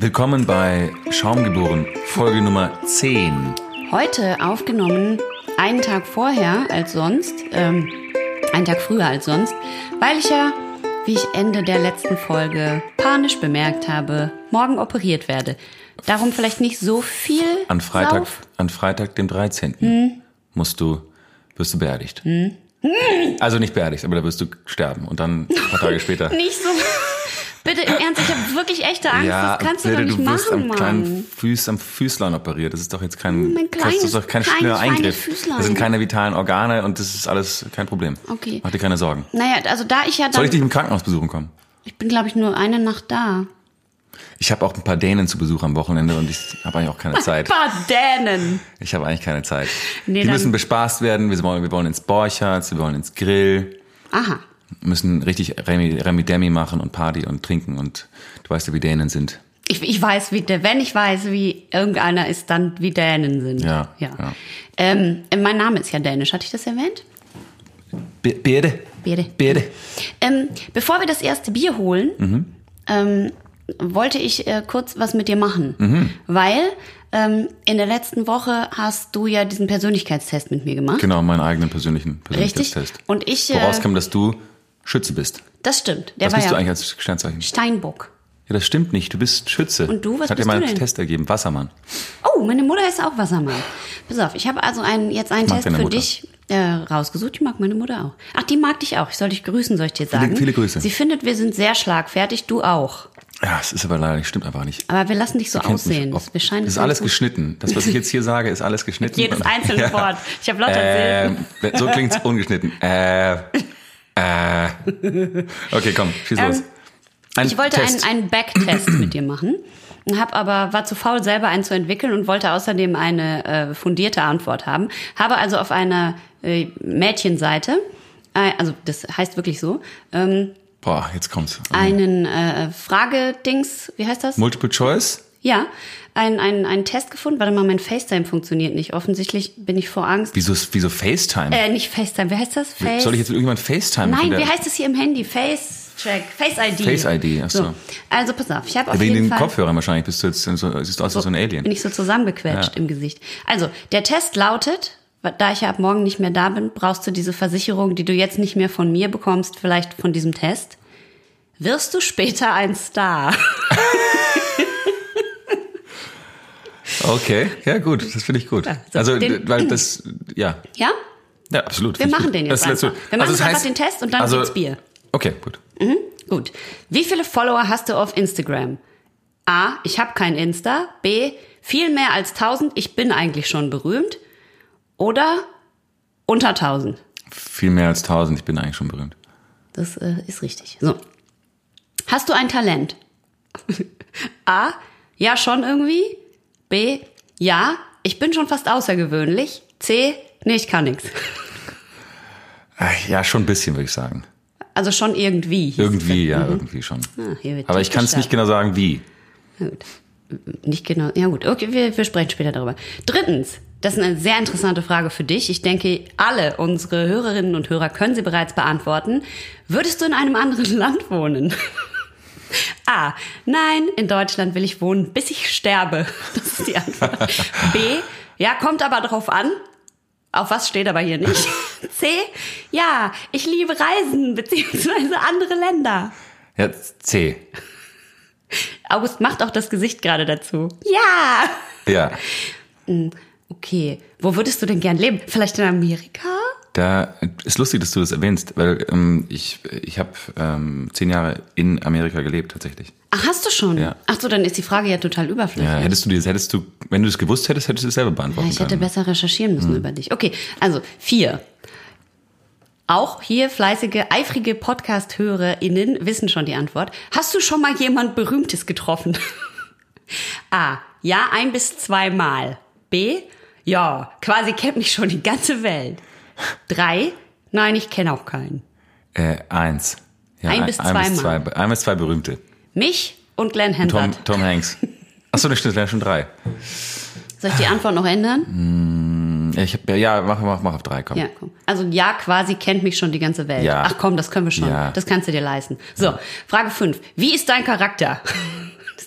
Willkommen bei Schaumgeboren, Folge Nummer 10. Heute aufgenommen, einen Tag vorher als sonst, ähm, einen Tag früher als sonst, weil ich ja, wie ich Ende der letzten Folge panisch bemerkt habe, morgen operiert werde. Darum vielleicht nicht so viel. An Freitag, Sauf. an Freitag, dem 13. musst du, wirst du beerdigt. Also nicht beerdigt, aber da wirst du sterben. Und dann ein paar Tage später. Nicht so. Bitte im Ernst, ich habe wirklich echte Angst. das kannst du bitte, doch nicht du wirst machen, am Mann. kleinen Füß, am Füßlein operiert. Das ist doch jetzt kein, Mein das ist kleines, doch kein kleines, schneller Eingriff. Füßlein. Das sind keine vitalen Organe und das ist alles kein Problem. Okay. Mach dir keine Sorgen. Naja, also da ich ja dann. Soll ich dich im Krankenhaus besuchen kommen? ich bin, glaube ich, nur eine Nacht da. Ich habe auch ein paar Dänen zu Besuch am Wochenende und ich habe eigentlich auch keine Zeit. Paar Dänen. Ich habe eigentlich keine Zeit. Nee, Die müssen bespaßt werden. Wir wollen, wir wollen ins Borchards, wir wollen ins Grill. Aha. Müssen richtig Remi, Remi Demi machen und Party und trinken und du weißt ja, wie Dänen sind. Ich, ich weiß, wie der, wenn ich weiß, wie irgendeiner ist, dann wie Dänen sind. Ja, ja. ja. Ähm, mein Name ist ja dänisch. Hatte ich das erwähnt? Be Beerde? Beerde. Beerde. Ähm, bevor wir das erste Bier holen, Mhm. ähm, wollte ich äh, kurz was mit dir machen. Mhm. Weil ähm, in der letzten Woche hast du ja diesen Persönlichkeitstest mit mir gemacht. Genau, meinen eigenen persönlichen Richtig. Persönlichkeitstest. Und ich, äh, Woraus kam, dass du Schütze bist. Das stimmt. Der Was war bist ja du eigentlich als Sternzeichen? Steinbock. Ja, das stimmt nicht. Du bist Schütze. Und du, was Hat bist dir mein du denn? Test ergeben. Wassermann. Oh, meine Mutter ist auch Wassermann. Pass auf, ich habe also einen, jetzt einen Test für Mutter. dich äh, rausgesucht. Ich mag meine Mutter auch. Ach, die mag dich auch. Ich soll dich grüßen, soll ich dir sagen. viele Grüße. Sie findet, wir sind sehr schlagfertig, du auch. Ja, es ist aber leider nicht, stimmt einfach nicht. Aber wir lassen dich so mich aussehen. oft. Wir scheinen das ist alles gut- geschnitten. Das, was ich jetzt hier sage, ist alles geschnitten. Jedes einzelne Ja. Wort. Ich habe lauter. Ähm, so klingt's ungeschnitten. Äh, äh. Okay, komm, schieß los. Ein Ähm, Ich wollte Test. einen, einen Backtest mit dir machen. Hab aber war zu faul, selber einen zu entwickeln und wollte außerdem eine äh, fundierte Antwort haben. Habe also auf einer äh, Mädchenseite, äh, also das heißt wirklich so, ähm, Boah, jetzt kommt's. einen äh, Fragedings, wie heißt das? Multiple Choice? Ja, einen ein, einen Test gefunden. Warte mal, mein FaceTime funktioniert nicht. Offensichtlich bin ich vor Angst. Wieso, wieso FaceTime? Äh, nicht FaceTime, wie heißt das? Face Soll ich jetzt mit irgendjemand FaceTime? Nein, wie heißt es hier im Handy? Face Check, Face ID. Face ID, ach so. Also pass auf, ich habe auf Wegen jeden den Fall Kopfhörern wahrscheinlich bist du jetzt so, siehst du aus wie so ein Alien. bin ich so zusammengequetscht Ja. im Gesicht. Also, der Test lautet, da ich ja ab morgen nicht mehr da bin, brauchst du diese Versicherung, die du jetzt nicht mehr von mir bekommst, vielleicht von diesem Test. Wirst du später ein Star? Okay, ja gut, das finde ich gut. so, also, den- weil das, ja, Ja? ja, absolut. Wir machen gut. den jetzt Das einfach. Wir machen also jetzt das einfach heißt- den Test und dann also, gibt's Bier. Okay, gut. Gut. Wie viele Follower hast du auf Instagram? A. Ich habe kein Insta. B. Viel mehr als 1000. Ich bin eigentlich schon berühmt. Oder unter 1000. Viel mehr als 1000, ich bin eigentlich schon berühmt. Das äh, ist richtig. So. Hast du ein Talent? A. Ja, schon irgendwie. B. Ja, ich bin schon fast außergewöhnlich. C. Nee, ich kann nichts. Ja, schon ein bisschen, würde ich sagen. Also schon irgendwie. Irgendwie, ja, irgendwie schon. Ah, Aber ich kann es nicht genau sagen, wie. Na gut. Nicht genau. Ja gut, okay, wir, wir sprechen später darüber. Drittens, das ist eine sehr interessante Frage für dich. Ich denke, alle unsere Hörerinnen und Hörer können sie bereits beantworten. Würdest du in einem anderen Land wohnen? A. Nein, in Deutschland will ich wohnen, bis ich sterbe. Das ist die Antwort. B. Ja, kommt aber drauf an. Auf was steht aber hier nicht? C. Ja, ich liebe Reisen beziehungsweise andere Länder. Ja, C. August macht auch das Gesicht gerade dazu. Ja. Ja. Okay, wo würdest du denn gern leben? Vielleicht in Amerika? Da ist lustig, dass du das erwähnst, weil ähm, ich, ich habe ähm, zehn Jahre in Amerika gelebt tatsächlich. Ach, hast du schon? Ja. Ach so, dann ist die Frage ja total überflüssig. Ja, hättest du dir, hättest du, wenn du es gewusst hättest, hättest du es selber beantworten ich hätte können. besser recherchieren müssen über dich. Okay, also vier. Auch hier fleißige, eifrige Podcast-HörerInnen wissen schon die Antwort. Hast du schon mal jemand Berühmtes getroffen? A. Ja, ein bis zweimal. B. Ja, quasi kennt mich schon die ganze Welt. Drei. Nein, ich kenne auch keinen. Äh, eins. Ja, Ein bis ein bis zwei, ein bis zwei berühmte. Mich und Glenn Tom, Hansard. Tom Hanks. Achso, das stimmt, das schon drei. Soll ich die Antwort noch ändern? Ja, ich hab, ja mach, mach, mach auf drei, komm. Ja, komm. Also ja, quasi kennt mich schon die ganze Welt. Ja. Ach komm, das können wir schon. Ja. Das kannst du dir leisten. So, Frage 5. Wie ist dein Charakter?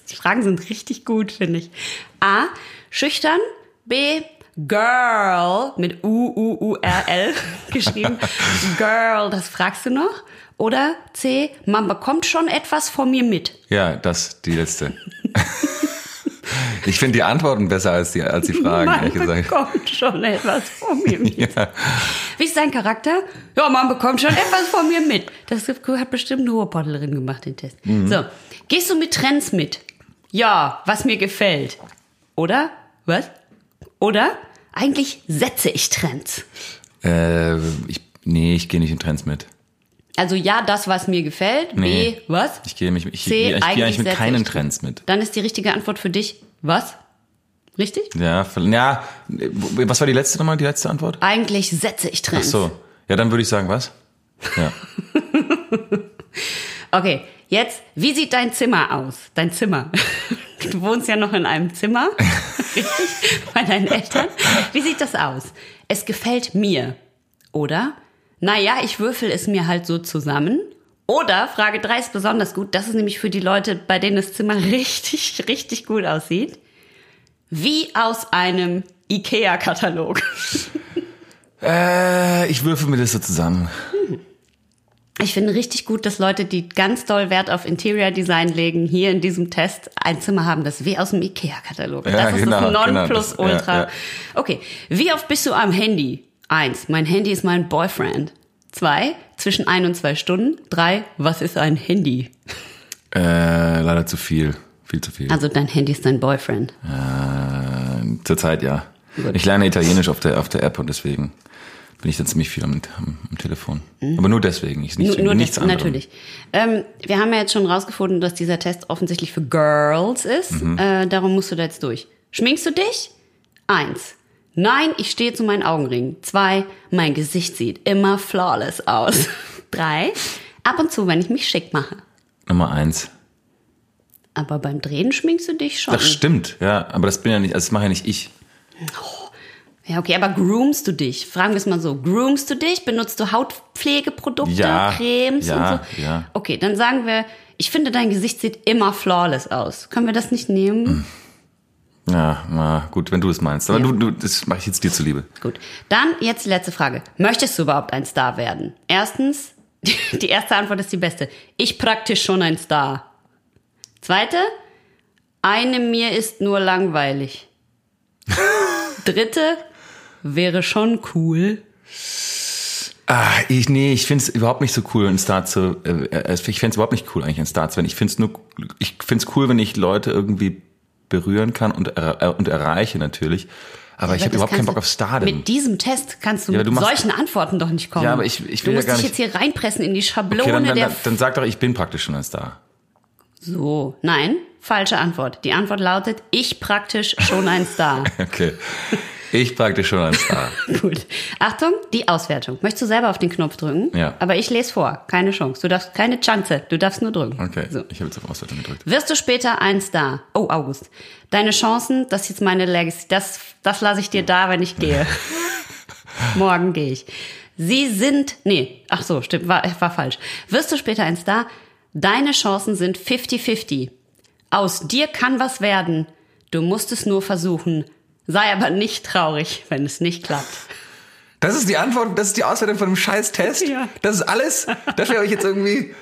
Die Fragen sind richtig gut, finde ich. A. Schüchtern. B. Girl mit U-U-U-R-L geschrieben. Girl, das fragst du noch? Oder C. Man bekommt schon etwas von mir mit. Ja, das, die letzte. ich finde die Antworten besser als die, als die Fragen, man ehrlich gesagt. bekommt schon etwas von mir mit. Ja. Wie ist dein Charakter? Ja, man bekommt schon etwas von mir mit. Das hat bestimmt eine Ruhrpottlerin gemacht, den Test. Mhm. So, gehst du mit Trends mit? Ja, was mir gefällt. Oder? Was? Oder? Eigentlich setze ich Trends. Äh, ich, nee, ich gehe nicht in Trends mit. Also ja, das, was mir gefällt. Nee. B, was? Ich gehe mich, ich, C, ich, ich eigentlich gehe eigentlich mit keinen Trends mit. Dann ist die richtige Antwort für dich, was? Richtig? Ja, ja, was war die letzte nochmal, die letzte Antwort? Eigentlich setze ich Ach Trends. so. Ja, dann würde ich sagen, was? Ja. Okay, jetzt, wie sieht dein Zimmer aus? Dein Zimmer. Du wohnst ja noch in einem Zimmer, richtig? Bei deinen Eltern. Wie sieht das aus? Es gefällt mir. Oder? Naja, ich würfel es mir halt so zusammen. Oder, Frage 3 ist besonders gut. Das ist nämlich für die Leute, bei denen das Zimmer richtig, richtig gut aussieht. Wie aus einem IKEA-Katalog. Äh, ich würfel mir das so zusammen. Ich finde richtig gut, dass Leute, die ganz doll Wert auf Interior Design legen, hier in diesem Test ein Zimmer haben, das wie aus dem Ikea-Katalog. Ja, das ist genau, das genau, Nonplusultra. das- ja, ja. Okay, wie oft bist du am Handy? Eins, mein Handy ist mein Boyfriend. Zwei, zwischen ein und zwei Stunden. Drei, was ist ein Handy? Äh, leider zu viel. Viel zu viel. Also dein Handy ist dein Boyfriend. Äh, Zurzeit ja. Ich lerne Italienisch auf der, auf der App und deswegen bin ich dann ziemlich viel am, am, am Telefon. Aber nur deswegen. Ich, nicht, Mhm. Nur, nur nichts anderes. natürlich. Ähm, wir haben ja jetzt schon rausgefunden, dass dieser Test offensichtlich für Girls ist. Mhm. Äh, darum musst du da jetzt durch. Schminkst du dich? Eins. Nein, ich stehe zu meinen Augenringen. Zwei. Mein Gesicht sieht immer flawless aus. Drei. Ab und zu, wenn ich mich schick mache. Nummer eins. Aber beim Drehen schminkst du dich schon. Das stimmt, ja. Aber das bin ja nicht, also das mache ja nicht ich. Ja, okay, aber groomst du dich? Fragen wir es mal so. Groomst du dich? Benutzt du Hautpflegeprodukte, Ja, Cremes ja, und so? ja. Okay, dann sagen wir, ich finde, dein Gesicht sieht immer flawless aus. Können wir das nicht nehmen? Ja, na gut, wenn du es meinst. Aber Ja. du, du, das mache ich jetzt dir zuliebe. Gut. Dann jetzt die letzte Frage. Möchtest du überhaupt ein Star werden? Erstens, die erste Antwort ist die beste. Ich praktisch schon ein Star. Zweite, eine mir ist nur langweilig. Dritte, wäre schon cool. Ah, ich, nee, ich finde es überhaupt nicht so cool, ein Star zu. Äh, äh, ich fände es überhaupt nicht cool, eigentlich ein Star zu werden. Ich finde es nur, ich finde es cool, wenn ich Leute irgendwie berühren kann und, äh, und erreiche natürlich. Aber ich Aber habe überhaupt keinen Bock du- auf Stardom. Mit diesem Test kannst du Ja, mit du machst- solchen Antworten doch nicht kommen. Ja, aber ich- ich du will ja musst gar dich nicht- jetzt hier reinpressen in die Schablone okay, dann, dann, der. dann, dann sag doch, ich bin praktisch schon ein Star. so, nein, falsche Antwort. Die Antwort lautet: Ich praktisch schon ein Star. Okay. Ich praktisch schon ein Star. Gut. Achtung, die Auswertung. Möchtest du selber auf den Knopf drücken? Ja. Aber ich lese vor. Keine Chance. Du darfst keine Chance. Du darfst nur drücken. Okay, So. ich habe jetzt auf Auswertung gedrückt. Wirst du später ein Star? Oh, August. Deine Chancen, das ist jetzt meine Legacy. Das, das lasse ich dir da, wenn ich gehe. Morgen gehe ich. Sie sind, nee, ach so, stimmt, war, war falsch. Wirst du später ein Star? Deine Chancen sind 50-50. Aus dir kann was werden. Du musst es nur versuchen. Sei aber nicht traurig, wenn es nicht klappt. Das ist die Antwort, das ist die Auswertung von dem scheiß Test? Ja. Das ist alles? Dafür habe ich jetzt irgendwie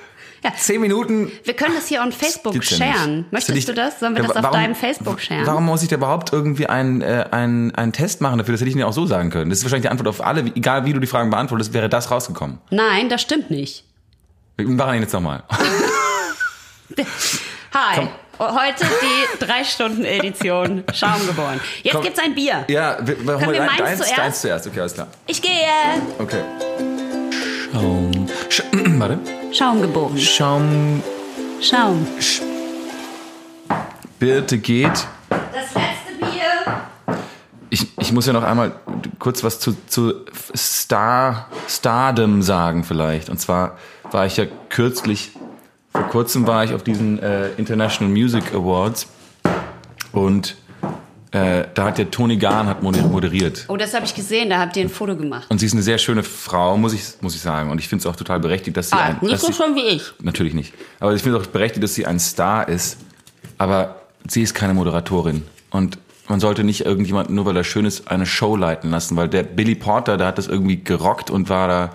Ja. zehn Minuten Wir können das hier on Facebook ja sharen. Möchtest ja du das? Sollen wir das auf warum- deinem Facebook sharen? Warum muss ich da überhaupt irgendwie einen, äh, einen, einen Test machen dafür? Das hätte ich mir auch so sagen können. Das ist wahrscheinlich die Antwort auf alle. Egal wie du die Fragen beantwortest, wäre das rausgekommen. Nein, das stimmt nicht. Wir machen ihn jetzt nochmal. Hi. Heute die 3-Stunden-Edition Schaum geboren. Jetzt Komm. gibt's ein Bier. Ja, wir, wir, Können wir meins deins, zuerst? deins zuerst. Okay, alles klar. Ich gehe. Okay. Schaum. Sch warte. Schaum geboren. Schaum. Schaum. Birte geht. Das letzte Bier. Ich, ich muss ja noch einmal kurz was zu, zu Star, Stardom sagen vielleicht. Und zwar war ich ja kürzlich, vor kurzem war ich auf diesen äh, International Music Awards und äh, da hat der Tony Gahn hat moder- moderiert. Oh, das habe ich gesehen. Da habt ihr ein Foto gemacht. Und sie ist eine sehr schöne Frau, muss ich, muss ich sagen. Und ich finde es auch total berechtigt, dass sie Ah, ein... nicht so schön wie ich. Natürlich nicht. Aber ich finde es auch berechtigt, dass sie ein Star ist. Aber sie ist keine Moderatorin. Und man sollte nicht irgendjemanden, nur weil er schön ist, eine Show leiten lassen, weil der Billy Porter, der hat das irgendwie gerockt und war da,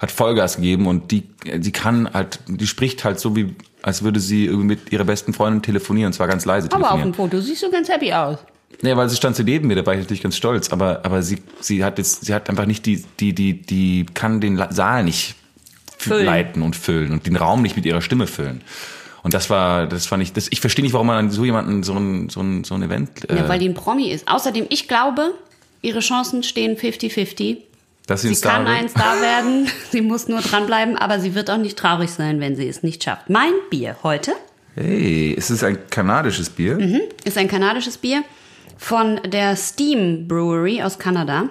hat Vollgas gegeben und die, die kann halt, die spricht halt so wie, als würde sie irgendwie mit ihrer besten Freundin telefonieren, und zwar ganz leise Aber auf telefonieren. dem Foto siehst du ganz happy aus. Nee, weil sie stand sie neben mir, da war ich natürlich ganz stolz, aber, aber sie, sie hat jetzt, sie hat einfach nicht die, die, die, die kann den Saal nicht Füllen. leiten und füllen und den Raum nicht mit ihrer Stimme füllen. Und das war, das fand ich, das, ich verstehe nicht, warum man an so jemanden so ein, so ein, so ein Event, äh, Ja, weil die ein Promi ist. Außerdem, ich glaube, ihre Chancen stehen 50-50. Dass sie ein Sie Star kann wird. ein Star werden, sie muss nur dranbleiben, aber sie wird auch nicht traurig sein, wenn sie es nicht schafft. Mein Bier heute Hey, ist es ein kanadisches Bier? Mhm. ist ein kanadisches Bier von der Steam Brewery aus Kanada.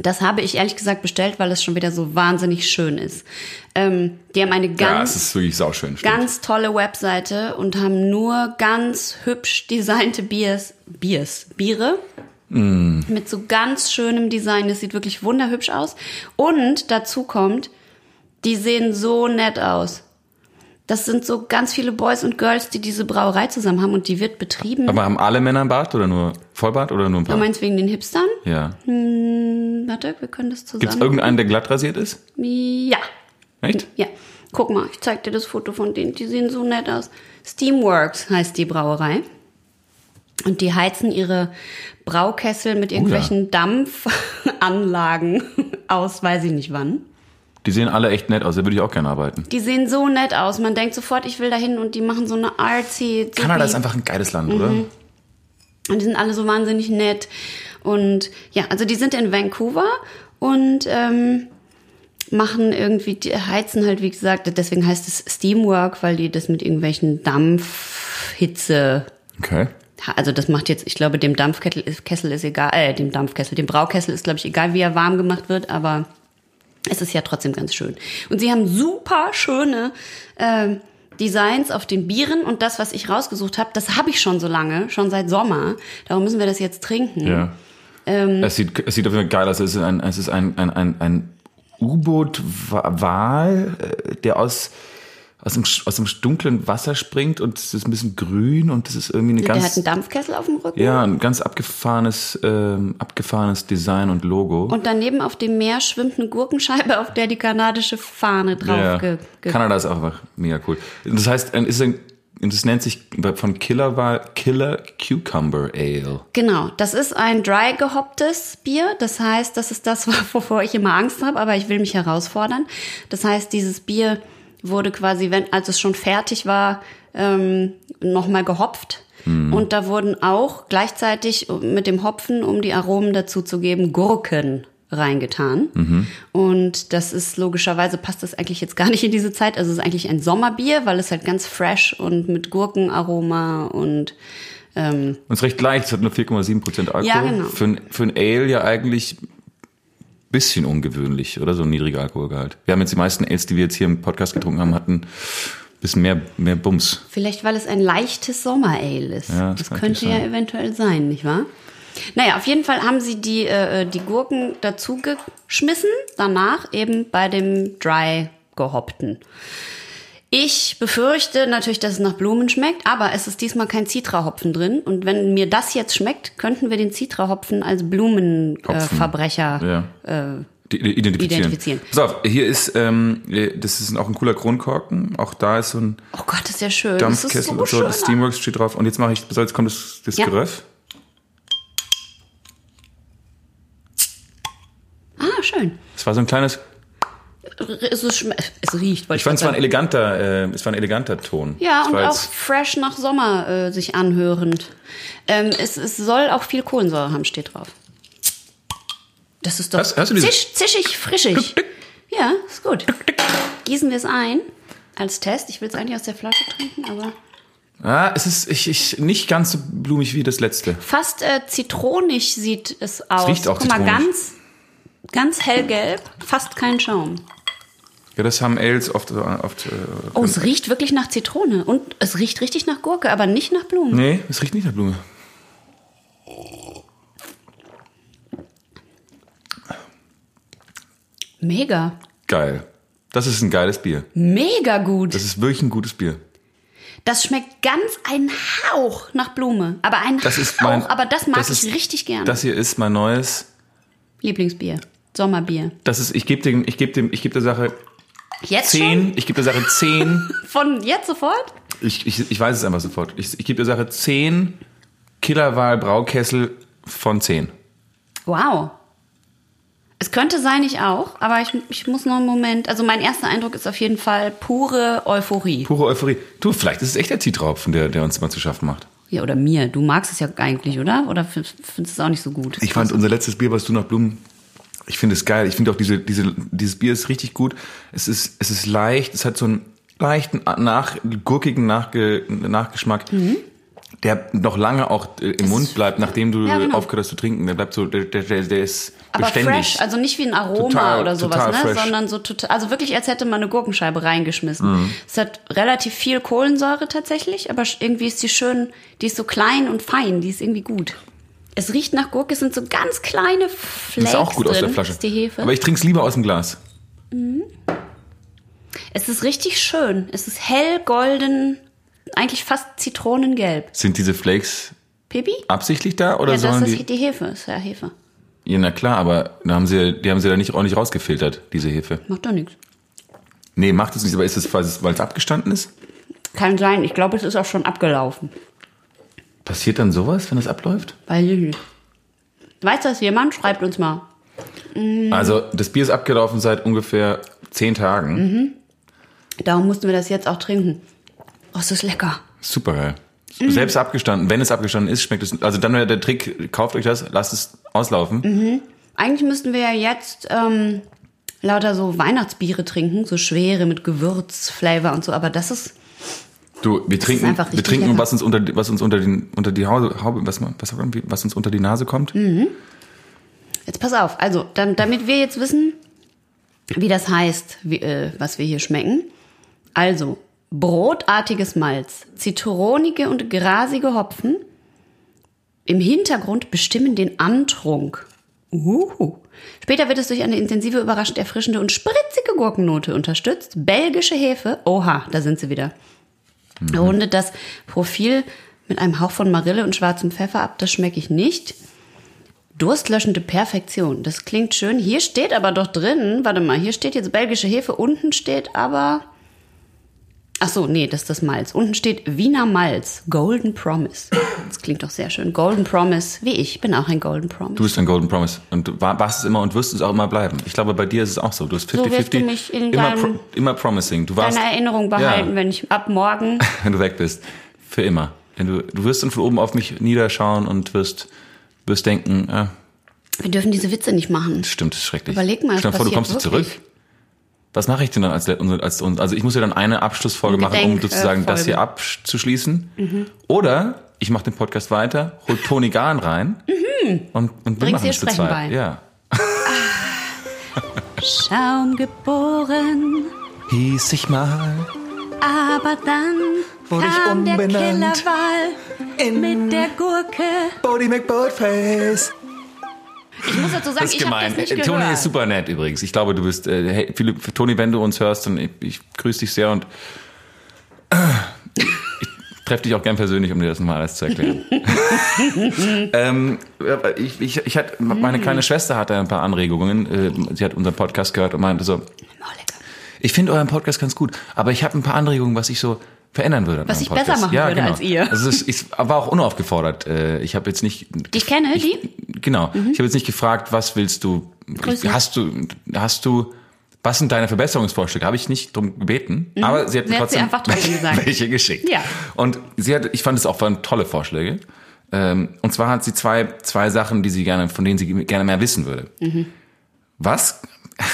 Das habe ich ehrlich gesagt bestellt, weil es schon wieder so wahnsinnig schön ist. Ähm, die haben eine Ja, ganz, ist wirklich sauschön. stimmt. ganz tolle Webseite und haben nur ganz hübsch designte Biers, Biers, Biere. Mit so ganz schönem Design. Das sieht wirklich wunderhübsch aus. Und dazu kommt, die sehen so nett aus. Das sind so ganz viele Boys und Girls, die diese Brauerei zusammen haben und die wird betrieben. Aber haben alle Männer einen Bart oder nur Vollbart oder nur ein Du paar? meinst wegen den Hipstern? Ja. Warte, wir können das zusammen. Gibt es irgendeinen, der glatt rasiert ist? Ja. Echt? Ja. Guck mal, ich zeig dir das Foto von denen. Die sehen so nett aus. Steamworks heißt die Brauerei. Und die heizen ihre Braukessel mit irgendwelchen Dampfanlagen aus, weiß ich nicht wann. Die sehen alle echt nett aus, da würde ich auch gerne arbeiten. Die sehen so nett aus. Man denkt sofort, ich will dahin und die machen so eine artsy. Kanada ist einfach ein geiles Land, oder? Und die sind alle so wahnsinnig nett. Und ja, also die sind in Vancouver und ähm, machen irgendwie, die heizen halt, wie gesagt, deswegen heißt es Steamwork, weil die das mit irgendwelchen Dampfhitze Okay. Also das macht jetzt, ich glaube, dem Dampfkessel ist, Kessel ist egal, äh, dem Dampfkessel, dem Braukessel ist, glaube ich, egal, wie er warm gemacht wird, aber es ist ja trotzdem ganz schön. Und sie haben super schöne ähm, Designs auf den Bieren und das, was ich rausgesucht habe, das habe ich schon so lange, schon seit Sommer. Darum müssen wir das jetzt trinken. Ja. Ähm. es, sieht, es sieht auf jeden Fall geil aus. Es ist ein, es ist ein, ein, ein, ein U-Boot-Wal, äh, der aus, aus, dem, aus dem dunklen Wasser springt und es ist ein bisschen grün und es ist irgendwie eine Der hat ganz, einen Dampfkessel auf dem Rücken. ja, ein ganz abgefahrenes, ähm, abgefahrenes Design und Logo. Und daneben auf dem Meer schwimmt eine Gurkenscheibe, auf der die kanadische Fahne drauf ja. ge ge Kanada ist auch einfach mega cool. Das heißt, es ist ein, das nennt sich von Killer Wal Killer Cucumber Ale. Genau, das ist ein dry gehopptes Bier. Das heißt, das ist das, wovor ich immer Angst habe, aber ich will mich herausfordern. Das heißt, dieses Bier wurde quasi, wenn, als es schon fertig war, ähm, nochmal gehopft. Und da wurden auch gleichzeitig mit dem Hopfen, um die Aromen dazu zu geben, Gurken reingetan. Und das ist logischerweise passt das eigentlich jetzt gar nicht in diese Zeit. Also es ist eigentlich ein Sommerbier, weil es halt ganz fresh und mit Gurkenaroma und ähm, Und es ist recht leicht, es hat nur 4,7 Prozent Alkohol. Ja, genau. Für, ein- für ein Ale ja eigentlich bisschen ungewöhnlich, oder? So ein niedriger Alkoholgehalt. Wir haben jetzt die meisten Ales, die wir jetzt hier im Podcast getrunken haben, hatten bisschen mehr, mehr Bums. Vielleicht, weil es ein leichtes Sommerale ist. Ja, das das könnte ja eventuell sein, nicht wahr? Naja, auf jeden Fall haben sie die, äh, die Gurken dazu geschmissen, danach eben bei dem Dry gehoppten. Ich befürchte natürlich, dass es nach Blumen schmeckt, aber es ist diesmal kein Zitrahopfen drin. Und wenn mir das jetzt schmeckt, könnten wir den Zitrahopfen als Blumenverbrecher äh, Ja. Die- Identifizieren. Identifizieren. Pass auf, hier ist, ähm, das ist auch ein cooler Kronkorken. Auch da ist so ein Oh Gott, ist ja schön. Das ist Dampfkessel so und so. Steamworks steht drauf. Und jetzt mache ich, so, jetzt kommt das, das Ja. Geröff. Ah, schön. Es war so ein kleines, Es, schme- es riecht. ich fand es war ein eleganter, äh, es war ein eleganter Ton. Ja, Es und auch fresh nach Sommer äh, sich anhörend. Ähm, es, es soll auch viel Kohlensäure haben, steht drauf. Das ist doch Hast- hast zisch, zischig, frischig. Ja, ist gut. Gießen wir es ein als Test. Ich will es eigentlich aus der Flasche trinken, aber Ah, es ist ich, ich, nicht ganz so blumig wie das letzte. fast äh, zitronig sieht es aus. riecht auch Guck mal, zitronig. ganz, ganz hellgelb, fast kein Schaum. Ja, das haben Ales oft. oft äh, Oh, es riecht wirklich nach Zitrone und es riecht richtig nach Gurke, aber nicht nach Blumen. nee, es riecht nicht nach Blume. Mega, Geil. Das ist ein geiles Bier. mega gut. Das ist wirklich ein gutes Bier. Das schmeckt ganz einen Hauch nach Blume. Aber einen Das ist Hauch. mein, aber das mag das ich ist- richtig gerne. Das hier ist mein neues. Lieblingsbier. Sommerbier. Das ist, ich gebe dem, ich gebe dem, ich gebe der Sache Jetzt schon? zehn. Ich gebe der Sache zehn. Von jetzt sofort? Ich, ich, ich weiß es einfach sofort. Ich, ich gebe der Sache zehn Killerwahl Braukessel von zehn. Wow. Es könnte sein, ich auch, aber ich, ich muss noch einen Moment. Also mein erster Eindruck ist auf jeden Fall pure Euphorie. Pure Euphorie. Du, vielleicht ist es echt der Zitraufen, der, der uns immer zu schaffen macht. Ja, oder mir. Du magst es ja eigentlich, oder? Oder findest du es auch nicht so gut? Ich fand unser letztes Bier, was du nach Blumen. Ich finde es geil. Ich finde auch diese, diese, dieses Bier ist richtig gut. Es ist, es ist leicht. Es hat so einen leichten, nach, gurkigen Nachge, Nachgeschmack, der noch lange auch äh, im Mund bleibt, nachdem du Ja, genau. aufgehört hast zu trinken. Der bleibt so, der, der, der, ist aber beständig. fresh, also nicht wie ein Aroma Total- oder sowas, ne? fresh. sondern so total, also wirklich, als hätte man eine Gurkenscheibe reingeschmissen. Mhm. Es hat relativ viel Kohlensäure tatsächlich, aber irgendwie ist die schön, die ist so klein und fein, die ist irgendwie gut. Es riecht nach Gurke, es sind so ganz kleine Flakes ist auch gut drin. aus der Flasche. Das ist die Hefe. Aber ich trinke es lieber aus dem Glas. es ist richtig schön. Es ist hell, golden, eigentlich fast zitronengelb. Sind diese Flakes Pipi? absichtlich da oder Ja, das sollen ist die? die Hefe, ist ja Hefe. Ja, na klar, aber da haben sie, die haben sie da nicht ordentlich rausgefiltert, diese Hefe. Macht doch nichts. Nee, macht es nicht, aber ist es, weil es abgestanden ist? Kann sein. Ich glaube, es ist auch schon abgelaufen. Passiert dann sowas, wenn das abläuft? Weiß ich nicht. Weiß das jemand? Schreibt uns mal. Mhm. Also, das Bier ist abgelaufen seit ungefähr zehn Tagen. Mhm. Darum mussten wir das jetzt auch trinken. Oh, es ist lecker. Super geil. Mhm. Selbst abgestanden, wenn es abgestanden ist, schmeckt es. Also dann wäre der Trick, kauft euch das, lasst es auslaufen. Mhm. Eigentlich müssten wir ja jetzt ähm, lauter so Weihnachtsbiere trinken, so schwere mit Gewürzflavor und so. Aber das ist Du, wir trinken, wir trinken, lecker. was uns unter, was uns unter, den, unter die Haube, was, was, was uns unter die Nase kommt. Mhm. Jetzt pass auf, also dam- damit wir jetzt wissen, wie das heißt, wie, äh, was wir hier schmecken. Also brotartiges Malz, zitronige und grasige Hopfen im Hintergrund bestimmen den Antrunk. Uhu. Später wird es durch eine intensive, überraschend erfrischende und spritzige Gurkennote unterstützt. Belgische Hefe, oha, da sind sie wieder. Rundet das Profil mit einem Hauch von Marille und schwarzem Pfeffer ab, das schmecke ich nicht. Durstlöschende Perfektion. Das klingt schön. Hier steht aber doch drin, warte mal, hier steht jetzt belgische Hefe, unten steht aber. Ach so, nee, das ist das Malz. Unten steht Wiener Malz, Golden Promise. Das klingt doch sehr schön. Golden Promise, wie ich, bin auch ein Golden Promise. Du bist ein Golden Promise und warst es immer und wirst es auch immer bleiben. Ich glaube, bei dir ist es auch so. Du hast 50-50. wirst du mich in immer, pro, immer promising. Du warst, Deine Erinnerung behalten, Ja. wenn ich ab morgen. wenn du weg bist. Für immer. Wenn du, du wirst dann von oben auf mich niederschauen und wirst, wirst denken, ah, Wir dürfen diese Witze nicht machen. stimmt, das ist schrecklich. Überleg mal, Stell dir vor, du kommst wirklich. zurück. Was mache ich denn dann als, als, als also ich muss ja dann eine Abschlussfolge machen, um sozusagen äh, das hier abzuschließen. Oder ich mache den Podcast weiter, hol Toni Gahn rein und, und wir machen es zu Sprechen zweit. bei. Ja. Schaum geboren, Hieß ich mal aber dann Wurde ich kam der umbenannt Killerwal in mit der Gurke. Bodie McBoatface. Ich muss dazu sagen, Das ist ich gemein. das nicht Äh. Toni ist super nett übrigens. Ich glaube, du bist, äh, hey, Philipp, Toni, wenn du uns hörst, dann ich, ich grüße dich sehr und äh, ich treffe dich auch gern persönlich, um dir das nochmal alles zu erklären. ähm, ich, ich, ich hatte, meine kleine Schwester hatte ein paar Anregungen. Äh, sie hat unseren Podcast gehört und meinte so, ich finde euren Podcast ganz gut, aber ich habe ein paar Anregungen, was ich so verändern würde. Was ich besser machen ja, würde genau. als ihr. Also ist, ich war auch unaufgefordert. Äh, Ich habe jetzt nicht. Ich kenne ich, die? Mhm. Genau. Ich habe jetzt nicht gefragt, was willst du? Grüße. Hast du, hast du? Was sind deine Verbesserungsvorschläge? Habe ich nicht drum gebeten, aber sie hat Mhm. Sie mir hat sie trotzdem trotzdem welche geschickt. Ja. Und sie hat, ich fand es auch waren tolle Vorschläge. Ähm, Und zwar hat sie zwei, zwei Sachen, die sie gerne, von denen sie gerne mehr wissen würde. Mhm. Was,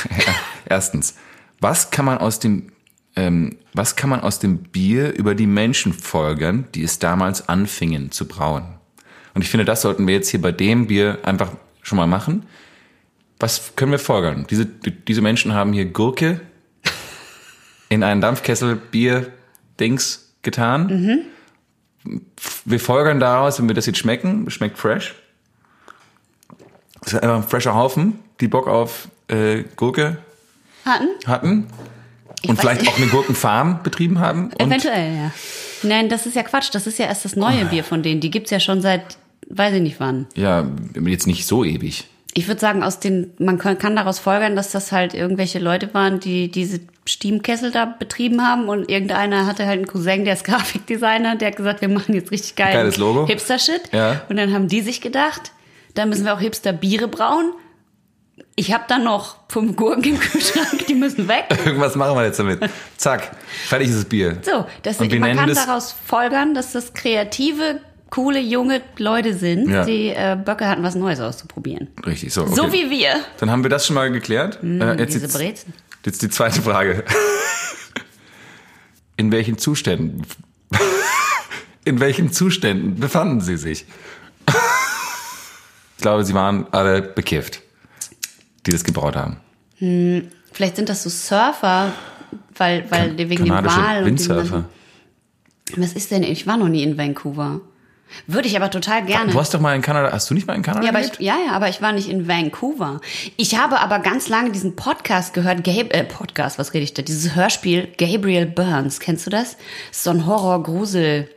erstens, was kann man aus dem, ähm, was kann man aus dem Bier über die Menschen folgern, die es damals anfingen zu brauen? Und ich finde, das sollten wir jetzt hier bei dem Bier einfach schon mal machen. Was können wir folgern? Diese, diese Menschen haben hier Gurke in einen Dampfkessel Bier Dings getan. Wir folgern daraus, wenn wir das jetzt schmecken, schmeckt fresh. Das ist einfach ein fresher Haufen, die Bock auf äh, Gurke Hatten? hatten Ich und vielleicht nicht. auch eine Gurkenfarm betrieben haben Eventuell, ja. Nein, das ist ja Quatsch. Das ist ja erst das neue Bier von denen. Die gibt's ja schon seit, weiß ich nicht wann. Ja, jetzt nicht so ewig. Ich würde sagen, aus den, man kann, kann daraus folgern, dass das halt irgendwelche Leute waren, die diese Stiemkessel da betrieben haben und irgendeiner hatte halt einen Cousin, der ist Grafikdesigner, der hat gesagt, wir machen jetzt richtig geil Geiles Logo. Hipster-Shit. Ja. Und dann haben die sich gedacht, da müssen wir auch Hipster-Biere brauen. Ich habe da noch fünf Gurken im Kühlschrank, die müssen weg. Irgendwas machen wir jetzt damit. Zack, fertig ist das Bier. So, das, man kann daraus folgern, dass das kreative, coole, junge Leute sind, Ja. die äh, Böcke hatten, was Neues auszuprobieren. Richtig, so. Okay. So wie wir. Dann haben wir das schon mal geklärt. äh, jetzt, diese Brezen. jetzt die zweite Frage. In welchen Zuständen? In welchen Zuständen befanden Sie sich? Ich glaube, Sie waren alle bekifft, die das gebraut haben. Vielleicht sind das so Surfer, weil, weil wegen dem Wal und Windsurfer. ganzen- Was ist denn? Ich war noch nie in Vancouver. Würde ich aber total gerne. Du hast doch mal in Kanada, hast du nicht mal in Kanada Ja, aber gelebt? ich, ja, ja, aber ich war nicht in Vancouver. Ich habe aber ganz lange diesen Podcast gehört, Gab äh, Podcast, was rede ich da? Dieses Hörspiel Gabriel Burns, kennst du das? so ein Horror-Grusel.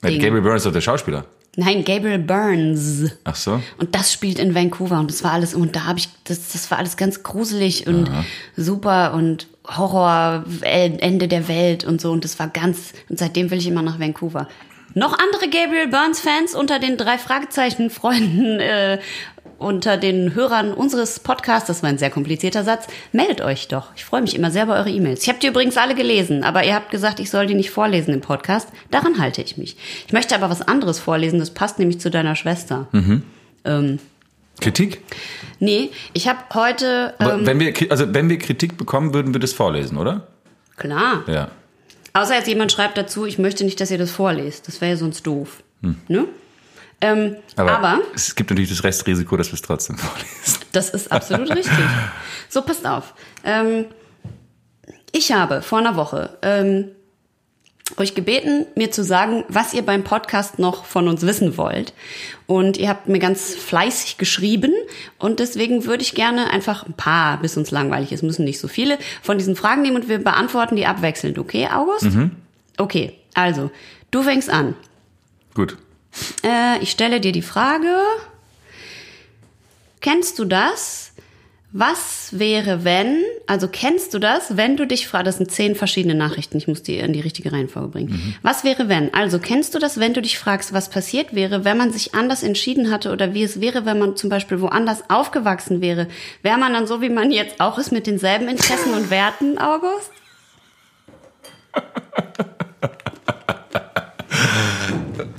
Gabriel Burns ist doch der Schauspieler. Nein, Gabriel Burns. Ach so. Und das spielt in Vancouver und das war alles und da habe ich das das war alles ganz gruselig und super und Horror Ende der Welt und so und das war ganz und seitdem will ich immer nach Vancouver. Noch andere Gabriel Burns Fans unter den drei Fragezeichen Freunden äh, unter den Hörern unseres Podcasts, das war ein sehr komplizierter Satz, meldet euch doch. Ich freue mich immer sehr über eure E-Mails. Ich habe die übrigens alle gelesen, aber ihr habt gesagt, ich soll die nicht vorlesen im Podcast. Daran halte ich mich. Ich möchte aber was anderes vorlesen, das passt nämlich zu deiner Schwester. Ähm, Kritik? Nee, ich habe heute. Aber Ähm, wenn wir, also wenn wir Kritik bekommen, würden wir das vorlesen, oder? klar. Ja. Außer jetzt jemand schreibt dazu, ich möchte nicht, dass ihr das vorlest. Das wäre ja sonst doof. Ne? Ähm, Aber, aber es gibt natürlich das Restrisiko, dass wir es trotzdem vorlesen. Das ist absolut richtig. So, passt auf. Ähm, ich habe vor einer Woche ähm, euch gebeten, mir zu sagen, was ihr beim Podcast noch von uns wissen wollt. Und ihr habt mir ganz fleißig geschrieben. Und deswegen würde ich gerne einfach ein paar, bis uns langweilig ist, müssen nicht so viele, von diesen Fragen nehmen und wir beantworten die abwechselnd. Okay, August? Okay, also, du fängst an. Gut. Äh, ich stelle dir die Frage, kennst du das? Was wäre, wenn, also kennst du das, wenn du dich fragst, das sind zehn verschiedene Nachrichten, ich muss die in die richtige Reihenfolge bringen. Was wäre, wenn, also kennst du das, wenn du dich fragst, was passiert wäre, wenn man sich anders entschieden hatte oder wie es wäre, wenn man zum Beispiel woanders aufgewachsen wäre? Wäre man dann so, wie man jetzt auch ist, mit denselben Interessen und Werten, August?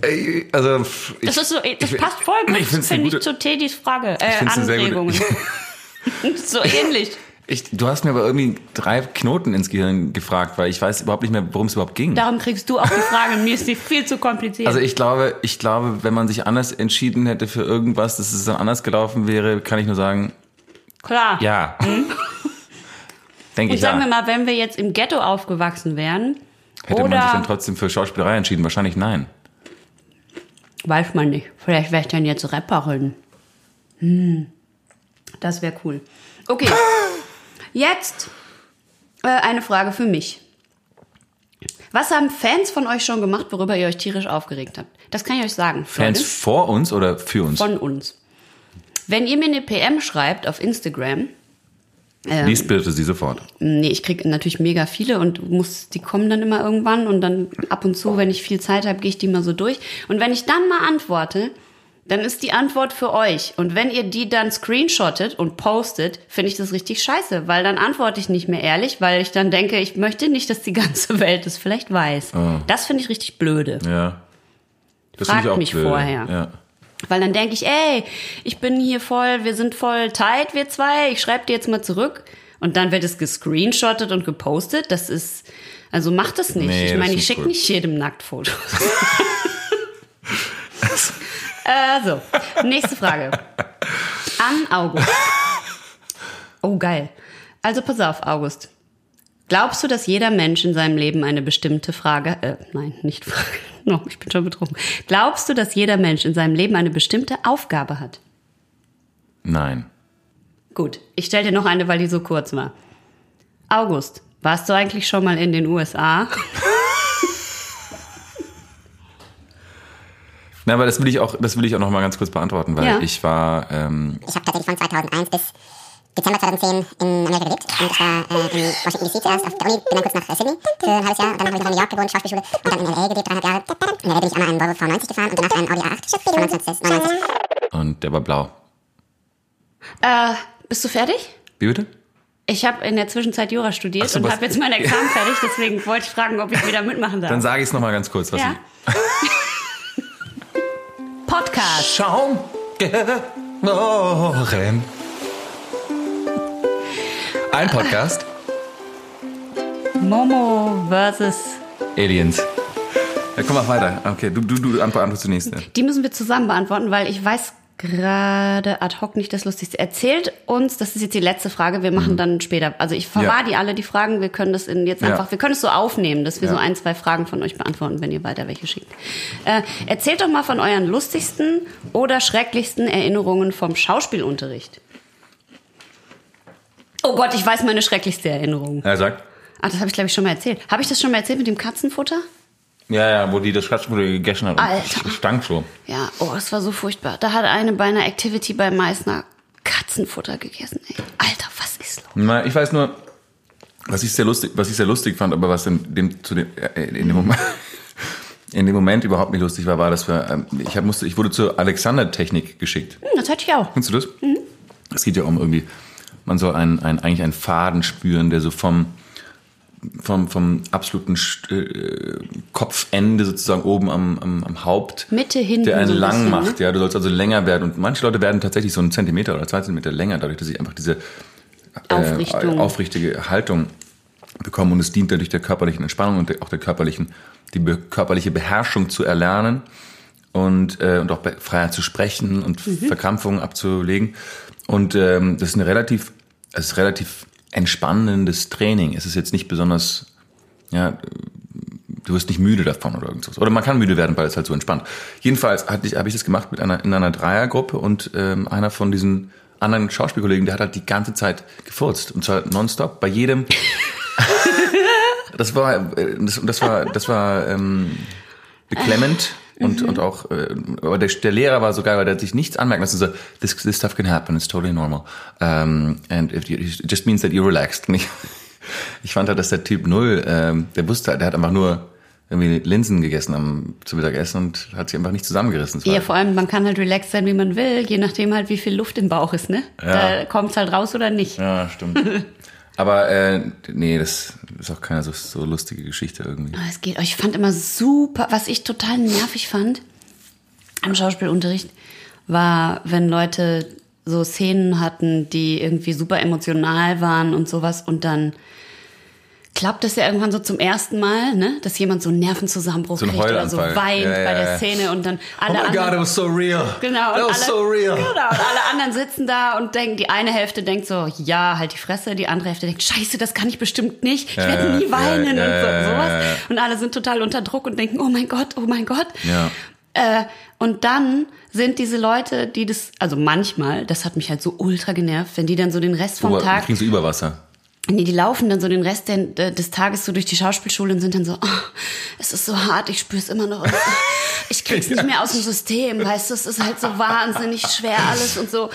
Ey, Also, pff, ich, Das ist so, das ich- passt voll gut, ich finde ich, gute- zu Teddys Frage, äh, Anregungen. so ähnlich. ich, du hast mir aber irgendwie drei Knoten ins Gehirn gefragt, weil ich weiß überhaupt nicht mehr, worum es überhaupt ging. Darum kriegst du auch die Frage. Mir ist die viel zu kompliziert. Also ich glaube, ich glaube, wenn man sich anders entschieden hätte für irgendwas, dass es dann anders gelaufen wäre, kann ich nur sagen, Klar. ja. Denke Und ich sagen ja. wir mal, wenn wir jetzt im Ghetto aufgewachsen wären, Hätte man sich dann oder trotzdem für Schauspielerei entschieden? Wahrscheinlich nein. Weiß man nicht, vielleicht wäre ich dann jetzt Rapperin. Hm, das wäre cool. Okay, jetzt äh, eine Frage für mich. Was haben Fans von euch schon gemacht, worüber ihr euch tierisch aufgeregt habt? Das kann ich euch sagen. Fans Leute. vor uns oder für uns? von uns. Wenn ihr mir eine PM schreibt auf Instagram, Lies bitte sie sofort. Nee, ich krieg natürlich mega viele und muss, die kommen dann immer irgendwann und dann ab und zu, wenn ich viel Zeit habe, gehe ich die mal so durch. Und wenn ich dann mal antworte, dann ist die Antwort für euch. Und wenn ihr die dann screenshottet und postet, finde ich das richtig scheiße, weil dann antworte ich nicht mehr ehrlich, weil ich dann denke, ich möchte nicht, dass die ganze Welt es vielleicht weiß. Das finde ich richtig blöde. Ja. Das Fragt finde ich auch mich blöde. vorher. Ja. Weil dann denke ich, ey, ich bin hier voll, wir sind voll tight, wir zwei, ich schreibe dir jetzt mal zurück. Und dann wird es gescreenshottet und gepostet. Das ist, also macht das nicht. Nee, ich meine, ich schicke nicht jedem Nacktfotos. also, nächste Frage. An August. Oh, geil. Also pass auf, August. Glaubst du, dass jeder Mensch in seinem Leben eine bestimmte Frage, äh, nein, nicht Frage, no, ich bin schon betrunken. Glaubst du, dass jeder Mensch in seinem Leben eine bestimmte Aufgabe hat? Nein. Gut, ich stelle dir noch eine, weil die so kurz war. August, warst du eigentlich schon mal in den USA? Na, aber das will ich auch, das will ich auch noch mal ganz kurz beantworten, weil ja. ich war. Ähm ich habe tatsächlich von 2001 bis Dezember 2010 in Amerika gelebt. Und ich war äh, in Washington DC zuerst auf der Uni, bin dann kurz nach äh, Sydney für ein halbes Jahr. Und dann habe ich noch in New York gewohnt, Schauspielschule. Und dann in L.A. gelebt, dreieinhalb Jahre. In L.A. bin ich einmal einen Volvo V90 gefahren und danach einen Audi A8 von 1999. und der war blau. Äh, bist du fertig? Wie bitte? Ich habe in der Zwischenzeit Jura studiert so, und habe jetzt mein Examen fertig, deswegen wollte ich fragen, ob ich wieder mitmachen darf. Dann sage ich es noch mal ganz kurz, was ja. Podcast. ich... Schaum geboren. Ein Podcast. Momo versus. Aliens. Ja, komm mal weiter. Okay, du, du, du beantwortest zunächst. Ja. Die müssen wir zusammen beantworten, weil ich weiß gerade ad hoc nicht das Lustigste. Erzählt uns, das ist jetzt die letzte Frage, wir machen dann später. Also ich verwahr Ja. die alle, die Fragen. Wir können das in jetzt Ja. einfach, wir können es so aufnehmen, dass wir Ja. so ein, zwei Fragen von euch beantworten, wenn ihr weiter welche schickt. Äh, erzählt doch mal von euren lustigsten oder schrecklichsten Erinnerungen vom Schauspielunterricht. Oh Gott, ich weiß meine schrecklichste Erinnerung. Ja, sag. Ach, das habe ich glaube ich schon mal erzählt. Habe ich das schon mal erzählt mit dem Katzenfutter? Ja, ja, wo die das Katzenfutter gegessen hat. Alter. Stank so. Ja, oh, es war so furchtbar. Da hat eine bei einer Activity bei Meißner Katzenfutter gegessen. Ey. Alter, was ist los? Na, ich weiß nur, was ich sehr lustig, was ich sehr lustig fand, aber was in dem, zu dem, äh, in dem Moment, in dem Moment überhaupt nicht lustig war, war, dass wir, ähm, ich hab, musste, ich wurde zur Alexander-Technik geschickt. Hm, das hatte ich auch. Kennst du das? Es geht ja um irgendwie, man soll einen, einen, eigentlich einen Faden spüren, der so vom, vom, vom absoluten äh, Kopfende sozusagen oben am, am, am Haupt. Mitte, hinten Der einen so lang bisschen, macht, ne? ja. Du sollst also länger werden. Und manche Leute werden tatsächlich so einen Zentimeter oder zwei Zentimeter länger, dadurch, dass sie einfach diese. Äh, aufrichtige Haltung bekommen. Und es dient dadurch der körperlichen Entspannung und auch der körperlichen, die be körperliche Beherrschung zu erlernen und, äh, und auch freier zu sprechen und Mhm. Verkrampfungen abzulegen. Und ähm, das ist eine relativ, es ist relativ entspannendes Training. Es ist jetzt nicht besonders, ja, du wirst nicht müde davon oder irgendwas. Oder man kann müde werden, weil es halt so entspannt. Jedenfalls hatte ich, habe ich das gemacht mit einer, in einer Dreiergruppe und ähm, einer von diesen anderen Schauspielkollegen, der hat halt die ganze Zeit gefurzt. Und zwar nonstop, bei jedem. das war, äh, das, das war, das war ähm, beklemmend. Und, und auch, äh, aber der, der Lehrer war so geil, weil der hat sich nichts anmerken lassen. So, this, this stuff can happen, it's totally normal. Um, and if you, it just means that you're relaxed. Und ich, ich fand halt, dass der Typ Null, ähm, der wusste, halt, der hat einfach nur irgendwie Linsen gegessen am, zum Mittagessen und hat sich einfach nicht zusammengerissen. Ja, vor allem, man kann halt relaxed sein, wie man will, je nachdem halt, wie viel Luft im Bauch ist, ne? Da kommt's halt raus oder nicht. ja, stimmt. aber äh, nee, das ist auch keine so, so lustige Geschichte irgendwie. Aber Es geht. Ich fand immer super, was ich total nervig fand am Schauspielunterricht, war, wenn Leute so Szenen hatten, die irgendwie super emotional waren und sowas und dann klappt es ja irgendwann so zum ersten Mal, ne, dass jemand so einen Nervenzusammenbruch So ein kriegt oder so weint Ja, ja, bei der. Szene und dann alle oh my anderen God, it was so real. Genau, That was alle, so real. Genau, und alle anderen sitzen da und denken, die eine Hälfte denkt so, ja, halt die Fresse, die andere Hälfte denkt, scheiße, das kann ich bestimmt nicht, ich werde nie weinen und so, sowas. Und alle sind total unter Druck und denken, oh mein Gott, oh mein Gott. Ja. Äh, und dann sind diese Leute, die das, also manchmal, das hat mich halt so ultra genervt, wenn die dann so den Rest vom Oh, die Tag kriegen so Überwasser. Nee, die laufen dann so den Rest der, des Tages so durch die Schauspielschule und sind dann so, oh, es ist so hart, ich spür's immer noch. Ich krieg's nicht mehr aus dem System, weißt du, es ist halt so wahnsinnig schwer alles und so. Und,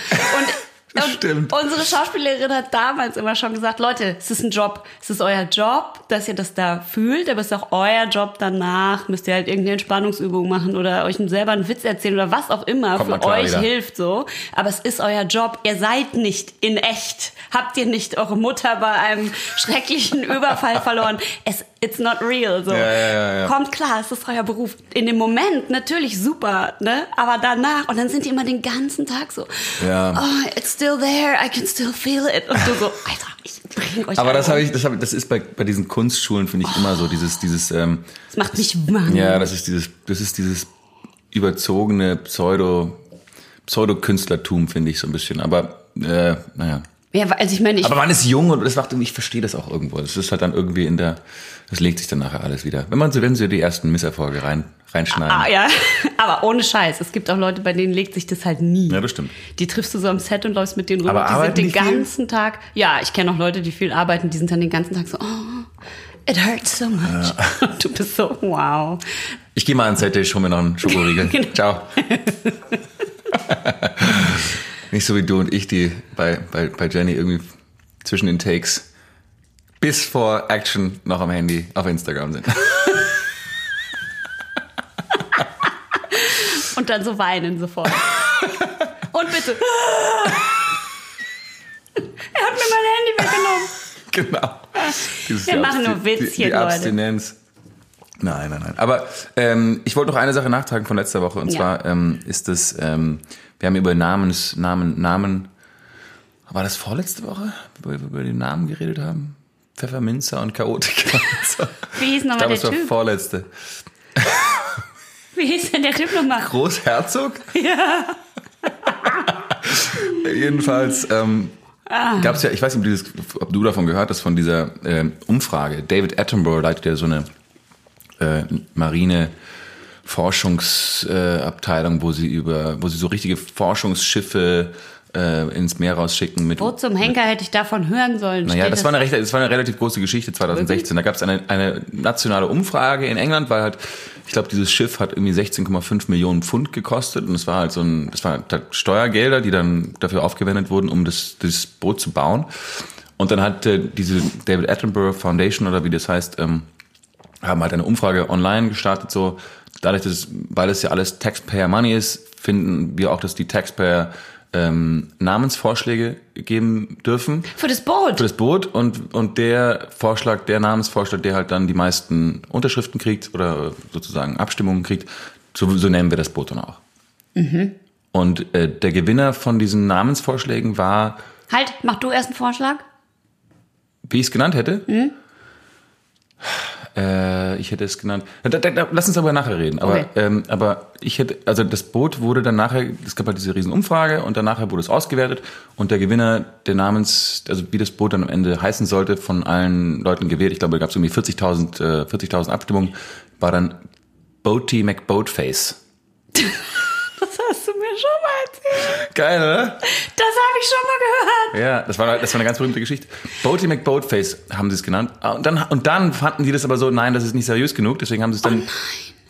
und Stimmt. unsere Schauspiellehrerin hat damals immer schon gesagt, Leute, es ist ein Job, es ist euer Job, dass ihr das da fühlt, aber es ist auch euer Job danach, müsst ihr halt irgendeine Entspannungsübung machen oder euch selber einen Witz erzählen oder was auch immer Kommt für euch wieder. hilft so. Aber es ist euer Job, ihr seid nicht in echt. Habt ihr nicht eure Mutter bei einem schrecklichen Überfall verloren? Es, it's not real. So. Ja, ja, ja. Kommt klar, es ist euer Beruf. In dem Moment natürlich super, ne? Aber danach, und dann sind die immer den ganzen Tag so, Ja. oh, it's still there, I can still feel it. Und du so, Alter, ich bring euch Aber das habe ich, das habe, das ist bei, bei diesen Kunstschulen finde ich immer so dieses, dieses, ähm, Das macht mich wahnsinnig. ja, das ist dieses, das ist dieses überzogene Pseudo, Pseudo-Künstlertum finde ich so ein bisschen. Aber äh, naja. Ja, also ich meine, ich Aber man ist jung und das macht, ich verstehe das auch irgendwo. Das ist halt dann irgendwie in der, das legt sich dann nachher alles wieder. Wenn man so, wenn sie die ersten Misserfolge rein, reinschneiden. Ah, ja, aber ohne Scheiß. Es gibt auch Leute, bei denen legt sich das halt nie. Ja, das stimmt. Die triffst du so am Set und läufst mit denen rüber. Aber die arbeiten sind den die viel? ganzen Tag. Ja, ich kenne auch Leute, die viel arbeiten, die sind dann den ganzen Tag so, oh, It hurts so much. Du bist so, wow. Ich gehe mal ans Set, ich hole mir noch einen Schokoriegel. Genau. Ciao. Nicht so wie du und ich, die bei, bei, bei Jenny irgendwie zwischen den Takes bis vor Action noch am Handy auf Instagram sind. Und dann so weinen sofort. Und bitte. er hat mir mein Handy weggenommen. genau. Dieses Wir machen nur Witzchen, die, die Leute. Abstinenz. Nein, nein, nein. Aber ähm, ich wollte noch eine Sache nachtragen von letzter Woche. Und Ja. zwar ähm, ist es, ähm, wir haben über Namens, Namen, Namen, war das vorletzte Woche, wo wir über den Namen geredet haben? Pfefferminzer und Chaotiker. Wie hieß nochmal der es war Typ? vorletzte. Wie hieß denn der Typ nochmal? Großherzog? Ja. Jedenfalls ähm, Ah. gab es ja, ich weiß nicht, ob, dieses, ob du davon gehört hast, von dieser ähm, Umfrage. David Attenborough leitet ja so eine äh, Marine Forschungsabteilung, wo sie über, wo sie so richtige Forschungsschiffe äh, ins Meer rausschicken mit Wo zum Henker hätte ich davon hören sollen? naja, das war, eine recht, das war eine relativ große Geschichte 2016. Da gab es eine, eine nationale Umfrage in England, weil halt, ich glaube, dieses Schiff hat irgendwie 16,5 Millionen Pfund gekostet und es war halt so ein, das waren halt Steuergelder, die dann dafür aufgewendet wurden, um das, das Boot zu bauen. Und dann hat äh, diese David Attenborough Foundation oder wie das heißt, ähm, haben halt eine Umfrage online gestartet, so dadurch, dass, weil es ja alles Taxpayer Money ist, finden wir auch, dass die Taxpayer ähm, Namensvorschläge geben dürfen Für das Boot. für das Boot und, und der Vorschlag, der Namensvorschlag, der halt dann die meisten Unterschriften kriegt oder sozusagen Abstimmungen kriegt, so, so nennen wir das Boot dann auch. Und äh, der Gewinner von diesen Namensvorschlägen war, Halt, mach du erst einen Vorschlag. wie ich es genannt hätte. Äh, ich hätte es genannt. Da, da, da, lass uns darüber nachher reden. Aber, Okay. ähm, aber ich hätte, also das Boot wurde dann nachher, es gab halt diese riesen Umfrage und dann nachher wurde es ausgewertet und der Gewinner der Namens, also wie das Boot dann am Ende heißen sollte, von allen Leuten gewählt. Ich glaube, da gab es irgendwie 40.000 äh, 40.000 Abstimmungen, war dann Boaty McBoatface. Das hast du mir schon mal erzählt. Geil, oder? Das habe ich schon mal gehört. Ja, das war, das war eine ganz berühmte Geschichte. Boaty McBoatface haben sie es genannt. Ah, Und dann, und dann fanden die das aber so, nein, das ist nicht seriös genug. Deswegen haben sie es dann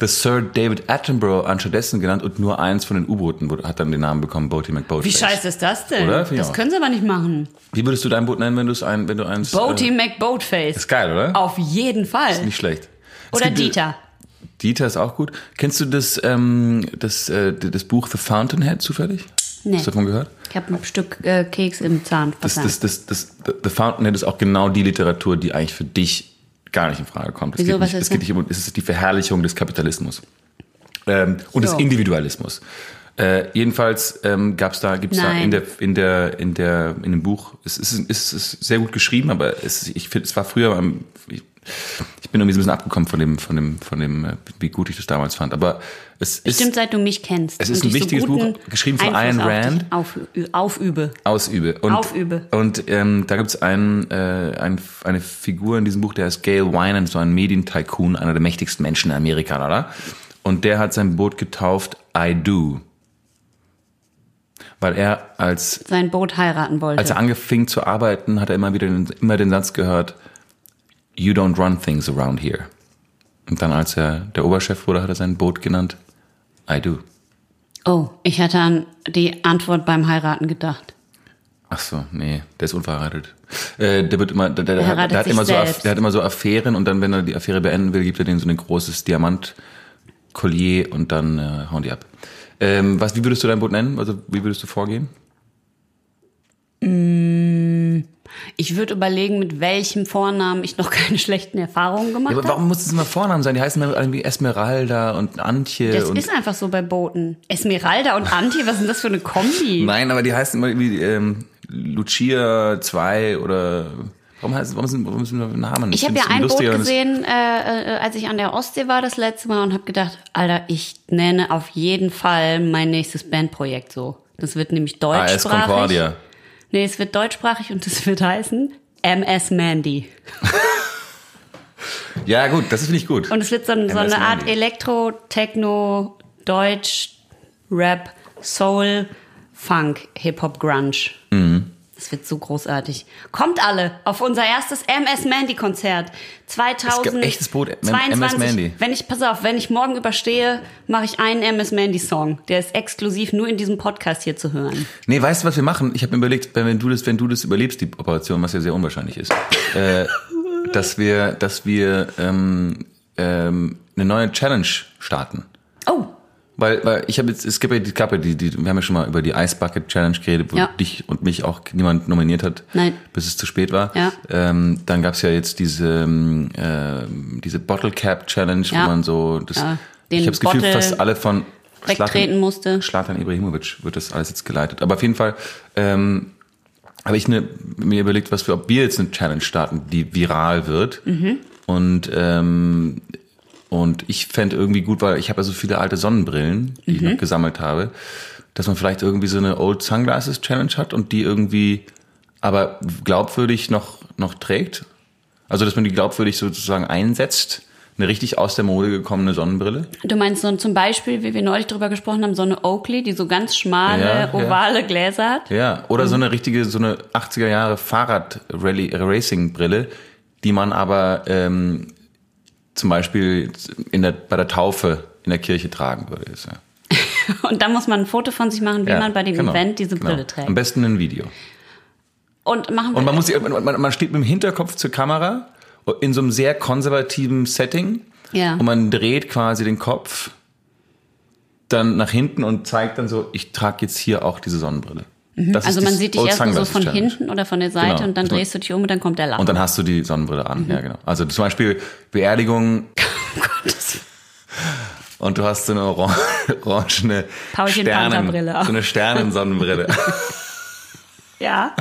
The Sir David Attenborough anstattdessen genannt und nur eins von den U-Booten hat dann den Namen bekommen, Boaty McBoatface. Wie scheiße ist das denn? Oder? Das können sie aber nicht machen. Wie würdest du dein Boot nennen, wenn ein, wenn du eins... Boaty Äh, McBoatface. ist geil, oder? Auf jeden Fall. Nicht schlecht. Es Oder Dieter. Dieter ist auch gut. Kennst du das, ähm, das, äh, das Buch The Fountainhead zufällig? Nee. Hast du davon gehört? Ich habe ein Stück äh, Keks im Zahn. Das, Verzeihung. das, das, das, The Fountainhead ist auch genau die Literatur, die eigentlich für dich gar nicht in Frage kommt. Es Wieso, geht was nicht, ist es geht das? nicht um, es ist die Verherrlichung des Kapitalismus ähm, und des So. Individualismus. Äh, jedenfalls ähm, gab's da, gibt's da Nein. in der, in der, in der, in dem Buch, es ist, es ist sehr gut geschrieben, aber es, ich finde, es war früher, ich, ich bin irgendwie so ein bisschen abgekommen von dem, von dem, von dem, äh, wie gut ich das damals fand. Aber es ist Stimmt, seit du mich kennst. Es ist ein ich wichtiges guten Buch, geschrieben von Ayn Rand. Auf, aufübe. ausübe. Und, Aufübe. Und ähm, da gibt's einen, äh, ein, eine Figur in diesem Buch, der ist Gail Winans, so ein Medientycoon, einer der mächtigsten Menschen in Amerika, oder? Und der hat sein Boot getauft I Do. Weil er als, Sein Boot heiraten wollte. als er angefangen zu arbeiten, hat er immer wieder den, immer den Satz gehört, You don't run things around here. Und dann, als er der Oberchef wurde, hat er sein Boot genannt I Do. oh, ich hatte an die Antwort beim Heiraten gedacht. Ach so, nee, der ist unverheiratet. Äh, der wird immer, der, der, der, der, hat immer so, der hat immer so Affären und dann, wenn er die Affäre beenden will, gibt er denen so ein großes Diamantkollier und dann äh, hauen die ab. Ähm, was, wie würdest du dein Boot nennen? Also, wie würdest du vorgehen? Ich würde überlegen, mit welchem Vornamen ich noch keine schlechten Erfahrungen gemacht Ja, habe. warum muss es immer Vornamen sein? Die heißen immer irgendwie Esmeralda und Antje Das und. ist einfach so bei Booten. Esmeralda und Anti, was ist denn das für eine Kombi? Nein, aber die heißen immer irgendwie ähm, Lucia 2 oder. Warum heißt warum sind, warum sind Namen? Ich habe ja ein Boot gesehen, äh, äh, als ich an der Ostsee war das letzte Mal und habe gedacht, Alter, ich nenne auf jeden Fall mein nächstes Bandprojekt so. Das wird nämlich AS deutschsprachig. Concordia. Nee, es wird deutschsprachig und es wird heißen MS Mandy. Ja, gut, das finde ich gut. Und es wird so, ein- so eine Art. Elektro, Techno, Deutsch, Rap, Soul, Funk, Hip-Hop, Grunge. Das wird so großartig. Kommt alle auf unser erstes MS Mandy Konzert. 2000. echtes Brot, MS Mandy. Wenn ich, pass auf, wenn ich morgen überstehe, mache ich einen MS Mandy Song. Der ist exklusiv nur in diesem Podcast hier zu hören. Nee, weißt du, was wir machen? Ich habe mir überlegt, wenn wenn du das, wenn du das überlebst, die Operation, was ja sehr unwahrscheinlich ist, äh, dass wir, dass wir ähm, ähm, eine neue Challenge starten. Oh, Weil, weil ich habe jetzt, es gibt ja die Kappe, die, die, wir haben ja schon mal über die Ice Bucket Challenge geredet, wo Ja. dich und mich auch niemand nominiert hat, Nein. bis es zu spät war. Ja. Ähm, dann gab's ja jetzt diese, ähm, diese Bottle Cap Challenge, Ja. wo man so, das, Ja, den ich habe das Gefühl, fast alle von wegtreten musste. Schlatan Ibrahimovic wird das alles jetzt geleitet. Aber auf jeden Fall ähm, habe ich eine, mir überlegt, was wir, ob wir jetzt eine Challenge starten, die viral wird. Mhm. Und ähm, und ich fänd irgendwie gut, weil ich habe ja so viele alte Sonnenbrillen, die ich Mhm. noch gesammelt habe, dass man vielleicht irgendwie so eine Old Sunglasses Challenge hat und die irgendwie aber glaubwürdig noch noch trägt. Also dass man die glaubwürdig sozusagen einsetzt. Eine richtig aus der Mode gekommene Sonnenbrille. du meinst so zum Beispiel, wie wir neulich drüber gesprochen haben, so eine Oakley, die so ganz schmale, Ja, ja. ovale Gläser hat. Ja, oder so eine richtige, so eine 80er Jahre Fahrrad-Racing-Brille, die man aber ähm, zum Beispiel in der, bei der Taufe in der Kirche tragen würde. Ist, ja. Und dann muss man ein Foto von sich machen, wie Ja, man bei dem genau, Event diese genau. Brille trägt. Am besten ein Video. Und machen wir Und man muss, man, man man steht mit dem Hinterkopf zur Kamera in so einem sehr konservativen Setting Ja. und man dreht quasi den Kopf dann nach hinten und zeigt dann so, ich trage jetzt hier auch diese Sonnenbrille. Das also man sieht dich erstmal so von Challenge. hinten oder von der Seite Genau. und dann drehst du dich um und dann kommt der Lachen. Und dann hast du die Sonnenbrille an. Ja, genau. Also zum Beispiel Beerdigung und du hast so eine oran orangene Sternen, so eine Sternensonnenbrille. ja.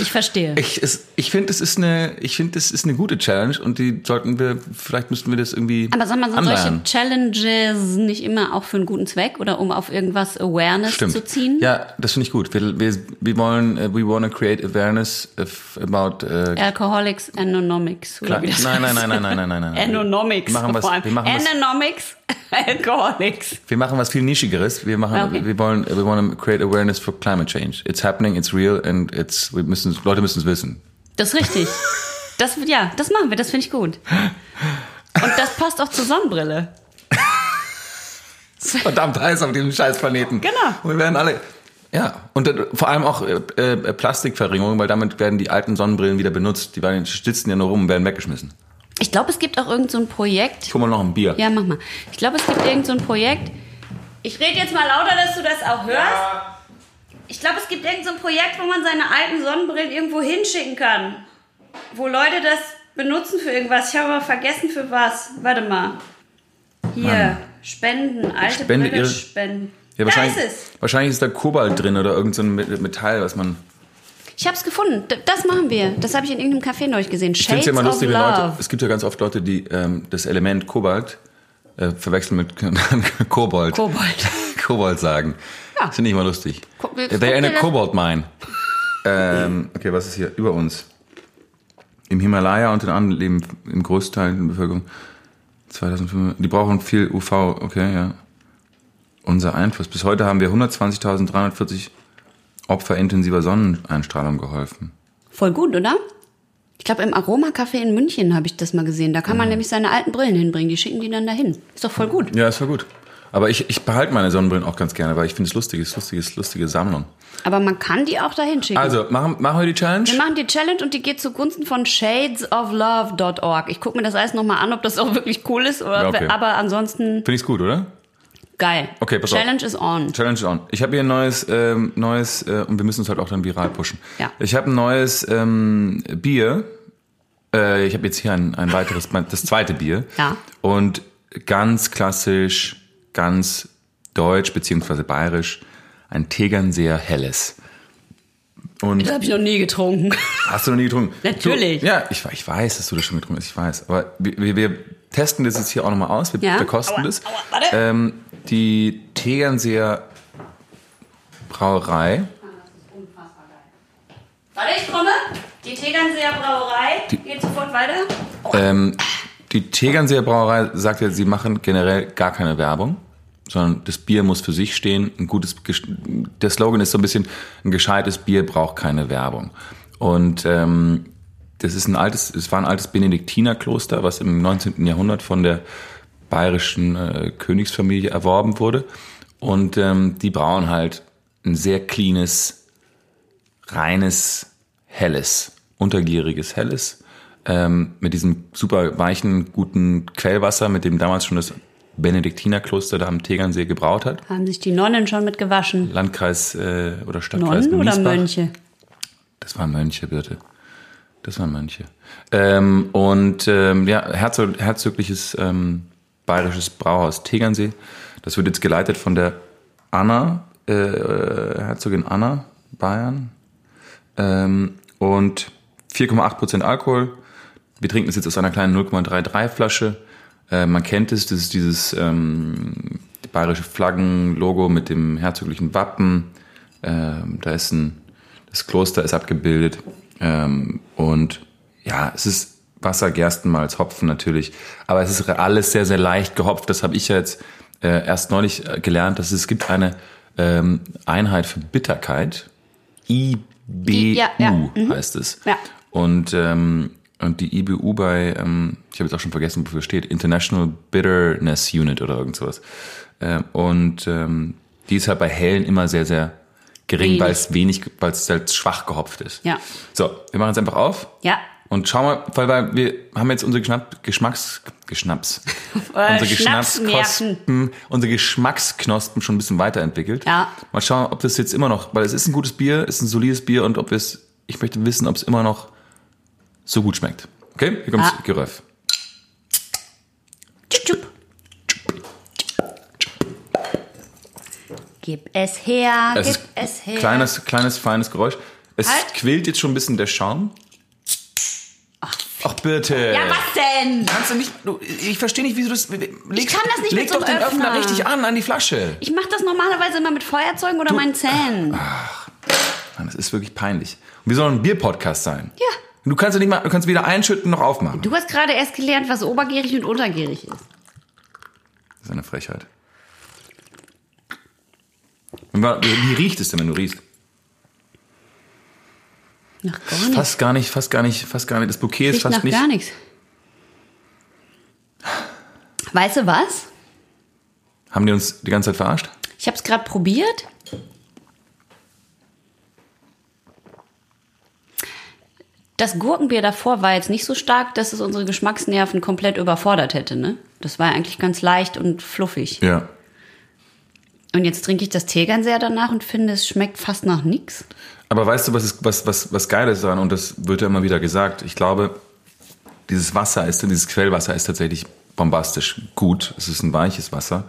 Ich verstehe. Ich, es- ich finde, es ist eine, ich finde, es ist eine gute Challenge und die sollten wir, vielleicht müssten wir das irgendwie Aber sag mal, sind solche anleiern. Challenges nicht immer auch für einen guten Zweck oder um auf irgendwas Awareness Stimmt. zu ziehen? Ja, das finde ich gut. Wir, wir, wir wollen, äh, we want to create awareness of, about äh, Alcoholics Anonomics. Klar. Nein, nein, nein, nein, nein, nein, nein, nein. Anonomics. Wir machen was- wir machen was- Anonomics, Alcoholics. Wir machen was viel nischigeres. Wir machen, Okay. wir wollen, wir wollen create awareness for climate change. It's happening, it's real and it's, wir müssen, Leute müssen es wissen. Das ist richtig. Das, ja, das machen wir, das finde ich gut. Und das passt auch zur Sonnenbrille. Verdammt heiß auf diesem scheiß Planeten. Genau. Und wir werden alle, ja. Und äh, vor allem auch äh, äh, Plastikverringerung, weil damit werden die alten Sonnenbrillen wieder benutzt. Die werden, die sitzen ja nur rum und werden weggeschmissen. Ich glaube, es gibt auch irgend so ein Projekt. Guck mal noch ein Bier. Ja, mach mal. Ich glaube, es gibt irgend so ein Projekt. Ich rede jetzt mal lauter, dass du das auch hörst. Ich glaube, es gibt irgend so ein Projekt, wo man seine alten Sonnenbrillen irgendwo hinschicken kann. Wo Leute das benutzen für irgendwas. Ich habe aber vergessen für was. Warte mal. Hier. Mann. Spenden. Alte Spende Brille spenden. Ja, da wahrscheinlich, ist es. wahrscheinlich ist da Kobalt drin oder irgend so Metall, was man. Ich habe es gefunden. Das machen wir. Das habe ich in irgendeinem Café neulich gesehen. Ich Shades es ja immer of lustig, wenn Love. Leute. Es gibt ja ganz oft Leute, die ähm, das Element Kobalt äh, verwechseln mit Kobold. Kobold. Kobold sagen. Ja. Das finde ich immer lustig. They're guck in a Cobalt Mine. ähm, okay, was ist hier? Über uns. Im Himalaya und in anderen leben im Großteil der Bevölkerung 2005. Die brauchen viel UV, okay, ja. Unser Einfluss. Bis heute haben wir 120.340 Opfer intensiver Sonneneinstrahlung geholfen. Voll gut, oder? Ich glaube, im Aroma-Café in München habe ich das mal gesehen. Da kann man nämlich seine alten Brillen hinbringen. Die schicken die dann dahin. Ist doch voll gut. Ja, ist war gut. Aber ich, ich behalte meine Sonnenbrillen auch ganz gerne, weil ich finde es lustig, es ist lustiges, lustige Sammlung. Aber man kann die auch dahin schicken. Also, machen, machen wir die Challenge? wir machen die Challenge und die geht zugunsten von shadesoflove.org. Ich gucke mir das alles nochmal an, ob das auch wirklich cool ist. Oder, Ja, okay. Aber ansonsten Finde ich's gut, oder? Geil. Okay, pass auf. Challenge is on. Challenge on. Ich habe hier ein neues, ähm, neues äh, und wir müssen es halt auch dann viral pushen. Ja. Ich habe ein neues ähm, Bier. Äh, ich habe jetzt hier ein, ein weiteres, das zweite Bier. Ja. Und ganz klassisch, ganz deutsch beziehungsweise bayerisch, ein Tegernseer Helles. Und Das habe ich noch nie getrunken. Hast du noch nie getrunken? Natürlich. Du, ja, ich, ich weiß, dass du das schon getrunken hast, ich weiß. Aber wir, wir testen das jetzt hier auch nochmal aus. Wir Ja. verkosten das. aua, warte. Ähm, die Tegernseer Brauerei, Warte, ich komme. Die Tegernseer Brauerei. Geht sofort weiter. ähm, die Tegernseer Brauerei sagt ja, sie machen generell gar keine Werbung. sondern das Bier muss für sich stehen. Ein gutes, der Slogan ist so ein bisschen, ein gescheites Bier braucht keine Werbung. Und ähm, das ist ein altes, es war ein altes Benediktinerkloster, was im 19. Jahrhundert von der bayerischen äh, Königsfamilie erworben wurde. Und ähm, die brauen halt ein sehr cleanes, reines, helles, untergieriges Helles ähm, mit diesem super weichen, guten Quellwasser, mit dem damals schon das Benediktinerkloster da am Tegernsee gebraut hat. Haben sich die Nonnen schon mit gewaschen? Landkreis äh, oder Stadtkreis Nonnen oder Miesbach. Mönche? Das waren Mönche, bitte. Das waren Mönche. Ähm, und ähm, ja, herzog, herzögliches ähm, bayerisches Brauhaus Tegernsee. Das wird jetzt geleitet von der Anna, äh, Herzogin Anna, Bayern. Ähm, und 4,8 Prozent Alkohol. Wir trinken das jetzt aus einer kleinen 0,33 Flasche. Äh, man kennt es, das ist dieses ähm, bayerische Flaggenlogo mit dem herzoglichen Wappen. Ähm, da ist ein, das Kloster ist abgebildet. Ähm, und ja, es ist Wasser, Gerstenmalz, Hopfen natürlich. Aber es ist alles sehr, sehr leicht gehopft. Das habe ich ja jetzt äh, erst neulich äh, gelernt, dass es gibt eine ähm, Einheit für Bitterkeit. IBU Ja, ja, mhm. heißt es. Ja. Und, ähm, und die IBU bei, ähm, ich habe jetzt auch schon vergessen, wofür steht, International Bitterness Unit oder irgend sowas. Ähm, und ähm, die ist halt bei Hellen immer sehr, sehr gering, Wenig. weil es wenig, weil es halt schwach gehopft ist. Ja. So, wir machen jetzt einfach auf. Ja. Und schauen wir, weil, weil wir haben jetzt unsere Geschmack, Geschmacks, Geschnaps, unsere. Geschmacksknospen, unsere Geschmacksknospen schon ein bisschen weiterentwickelt. Ja. Mal schauen, ob das jetzt immer noch, weil es ist ein gutes Bier, ist ein solides Bier und ob wir es, ich möchte wissen, ob es immer noch so gut schmeckt. Okay, hier kommt Ah. Geröff. Tschup, Gib es her, Es gib es her. kleines, kleines, feines Geräusch. Es Halt. quillt jetzt schon ein bisschen der Schaum. Ach, bitte. Ja, was denn? Kannst du nicht, du, ich verstehe nicht, wieso du das, leg, Ich kann das nicht leg mit so doch einem den Öffner Öffner. richtig an, an die Flasche. Ich mache das normalerweise immer mit Feuerzeugen oder meinen Zähnen. Mann, das ist wirklich peinlich. Und wir sollen ein Bierpodcast sein. Ja. Du kannst ja nicht mal, du kannst weder einschütten noch aufmachen. Du hast gerade erst gelernt, was obergierig und untergierig ist. Das ist eine Frechheit. Wie riecht es denn, wenn du riechst? Nach gar nichts. Fast gar nicht, fast gar nicht, fast gar nicht. Das Bouquet ist Riecht fast nach nicht. gar nichts. Weißt du was? Haben die uns die ganze Zeit verarscht? Ich habe es gerade probiert. Das Gurkenbier davor war jetzt nicht so stark, dass es unsere Geschmacksnerven komplett überfordert hätte. Ne? Das war eigentlich ganz leicht und fluffig. Ja. Und jetzt trinke ich das Tegernseher danach und finde, es schmeckt fast nach nichts. Aber weißt du, was, ist, was, was, was geil ist daran, und das wird ja immer wieder gesagt, ich glaube, dieses Wasser ist, dieses Quellwasser ist tatsächlich bombastisch gut. Es ist ein weiches Wasser.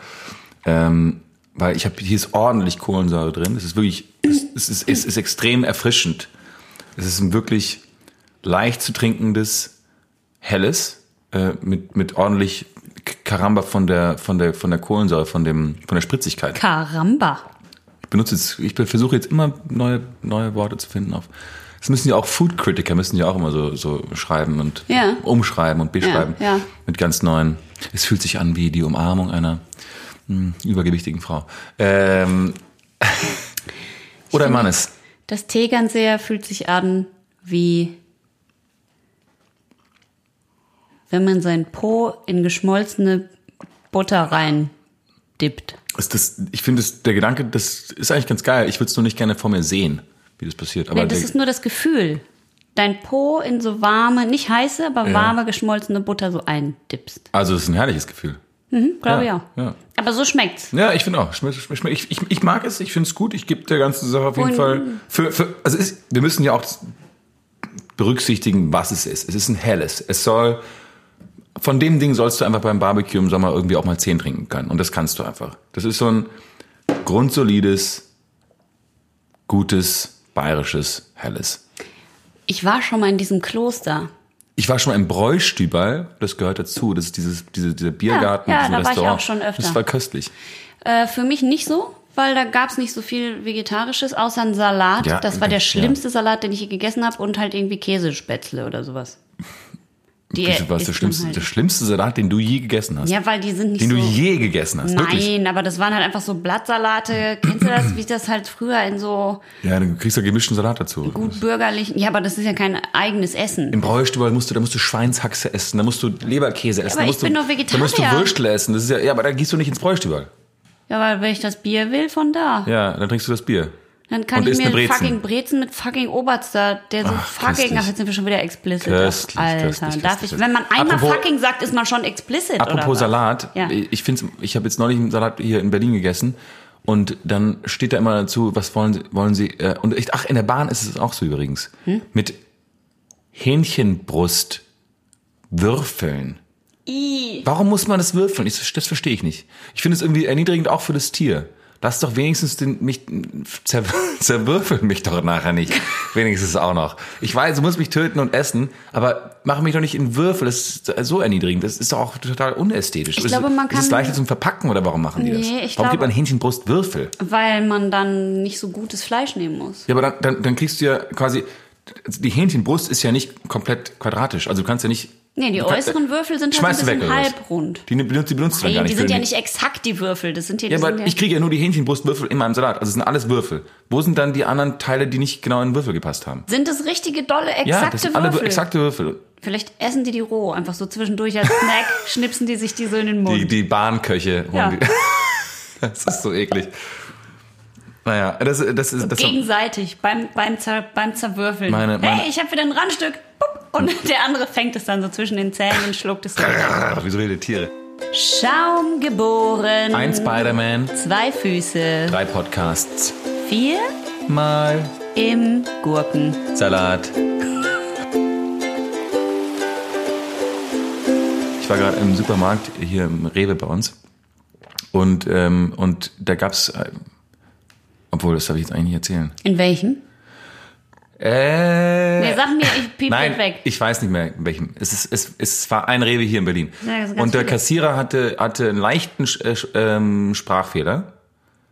Ähm, weil ich habe, hier ist ordentlich Kohlensäure drin. Es ist wirklich, es, es, ist, es ist extrem erfrischend. Es ist ein wirklich leicht zu trinkendes, helles, äh, mit, mit ordentlich Karamba von der, von der, von der Kohlensäure, von dem, von der Spritzigkeit. Karamba. Ich benutze jetzt, ich versuche jetzt immer neue, neue Worte zu finden auf. Das müssen ja auch Food Critiker müssen ja auch immer so, so schreiben und Ja. umschreiben und beschreiben. Ja, ja. Mit ganz neuen. Es fühlt sich an wie die Umarmung einer mh, übergewichtigen Frau. Ähm, oder Mannes. Das Tegernseher fühlt sich an wie wenn man sein Po in geschmolzene Butter rein dippt. Ist das, ich finde, das- der Gedanke, das ist eigentlich ganz geil. Ich würde es nur nicht gerne vor mir sehen, wie das passiert. Aber Nee, das ist nur das Gefühl. Dein Po in so warme, nicht heiße, aber Ja. warme geschmolzene Butter so eindippst. also es ist ein herrliches Gefühl. Glaube Ja, ich auch. ja. Aber so schmeckt's. Ja, ich finde auch. Ich, ich, ich mag es, ich finde es gut. Ich gebe der ganzen Sache auf jeden Und- Fall. Für, für, also ist, wir müssen ja auch berücksichtigen, was es ist. Es ist ein helles. Es soll. Von dem Ding sollst du einfach beim Barbecue im Sommer irgendwie auch mal zehn trinken können. Und das kannst du einfach. Das ist so ein grundsolides, gutes, bayerisches, helles. Ich war schon mal in diesem Kloster. Ich war schon mal im Bräustübal, das gehört dazu. Das ist dieses, diese, dieser Biergarten, ja, diesem da war ich Restaurant. auch schon öfter. Das war köstlich. Äh, für mich nicht so, weil da gab's nicht so viel Vegetarisches, außer ein Salat. Ja, das war der ja. schlimmste Salat, den ich je gegessen habe und halt irgendwie Käsespätzle oder sowas. Die Das war der schlimmste, halt. der schlimmste Salat, den du je gegessen hast. Ja, weil die sind nicht den so... du je gegessen hast. Wirklich. Nein, aber das waren halt einfach so Blattsalate. Kennst du das, wie das halt früher in so Ja, du kriegst ja gemischten Salat dazu. gut bürgerlichen... Ja, aber das ist ja kein eigenes Essen. Im Bräustübel musst du, da musst du Schweinshaxe essen, da musst du Leberkäse essen, aber da ich musst bin du, doch Da musst du Vegetarier. Würstel essen. Das ist ja, ja, aber da gehst du nicht ins Bräustübel. Ja, weil wenn ich das Bier will, von da. Ja, dann trinkst du das Bier. Dann kann Und ich mir Brezen. fucking Brezen mit fucking Oberster, der so Ach, fucking, köstlich. ach jetzt sind wir schon wieder explicit. Köstlich, Alter, köstlich, darf ich, wenn man einmal Apropos- fucking sagt, ist man schon explicit, Apropos? Salat, Ja. ich finde, ich habe jetzt neulich einen Salat hier in Berlin gegessen und dann steht da immer dazu, was wollen Sie, wollen Sie, äh, und ich, ach, in der Bahn ist es auch so übrigens, Hm? mit Hähnchenbrust Würfeln. I. Warum muss man das würfeln? Ich, das verstehe ich nicht. Ich finde es irgendwie erniedrigend auch für das Tier. Lass doch wenigstens den, mich, zer, zerwürfeln mich doch nachher nicht. wenigstens auch noch. Ich weiß, du musst mich töten und essen, aber mach mich doch nicht in Würfel. Das ist so erniedrigend. Das ist doch auch total unästhetisch. Ich glaube, man Ist es kann- leichter zum Verpacken oder warum machen die das? Nee, ich warum glaube- gibt man Hähnchenbrust Würfel? Weil man dann nicht so gutes Fleisch nehmen muss. Ja, aber dann, dann, dann kriegst du ja quasi, die Hähnchenbrust ist ja nicht komplett quadratisch. Also du kannst ja nicht. Nee, die äußeren Würfel sind halt ein bisschen halbrund. Die benutzt, die benutzt du dann gar Nein, nicht. die sind ja nicht exakt die Würfel. Das sind hier, Ja, aber sind ich kriege ja nur die Hähnchenbrustwürfel in meinem Salat. Also es sind alles Würfel. Wo sind dann die anderen Teile, die nicht genau in den Würfel gepasst haben? Sind das richtige, dolle, exakte ja, das sind alle Würfel? exakte Würfel. Vielleicht essen die die roh, einfach so zwischendurch als Snack, schnipsen die sich die so in den Mund. Die, die Bahnköche. holen Ja. die- Das ist so eklig. Naja, das, das ist das Gegenseitig beim, beim, Zer, beim Zerwürfeln. Meine- meine- hey, ich habe wieder ein Randstück. Und der andere fängt es dann so zwischen den Zähnen und schluckt es. Wie so wilde Tiere. Schaum geboren. Ein Spider-Man, Zwei Füße. drei Podcasts, Vier mal im Gurken. Salat. Ich war gerade im Supermarkt hier im Rewe bei uns und ähm, und da gab's, äh, obwohl das darf ich jetzt eigentlich nicht erzählen. In welchem? Äh, Nee, sag mir, ich piep Nein, weg. ich weiß nicht mehr in welchem. Es, ist, es, es war ein Rewe hier in Berlin. Ja, und der. Kassierer hatte, hatte einen leichten äh, ähm, Sprachfehler.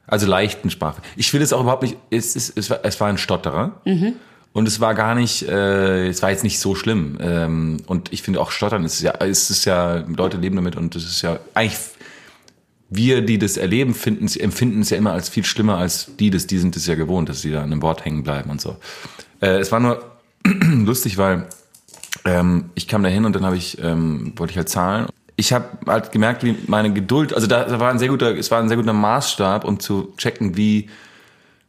Also leichten Sprachfehler. Ich will es auch überhaupt nicht, es, ist, es, war, es war ein Stotterer. Mhm. Und es war gar nicht, äh, es war jetzt nicht so schlimm. Ähm, und ich finde auch Stottern ist ja, es ist ja, Leute leben damit und es ist ja eigentlich wir, die das erleben, finden, empfinden es ja immer als viel schlimmer als die, das, die sind es ja gewohnt, dass sie da an einem Wort hängen bleiben und so. Äh, es war nur lustig, weil ähm, ich kam da hin und dann habe ich, ähm, wollte ich halt zahlen. Ich habe halt gemerkt, wie meine Geduld, also da, da war ein sehr guter, es war ein sehr guter Maßstab, um zu checken, wie,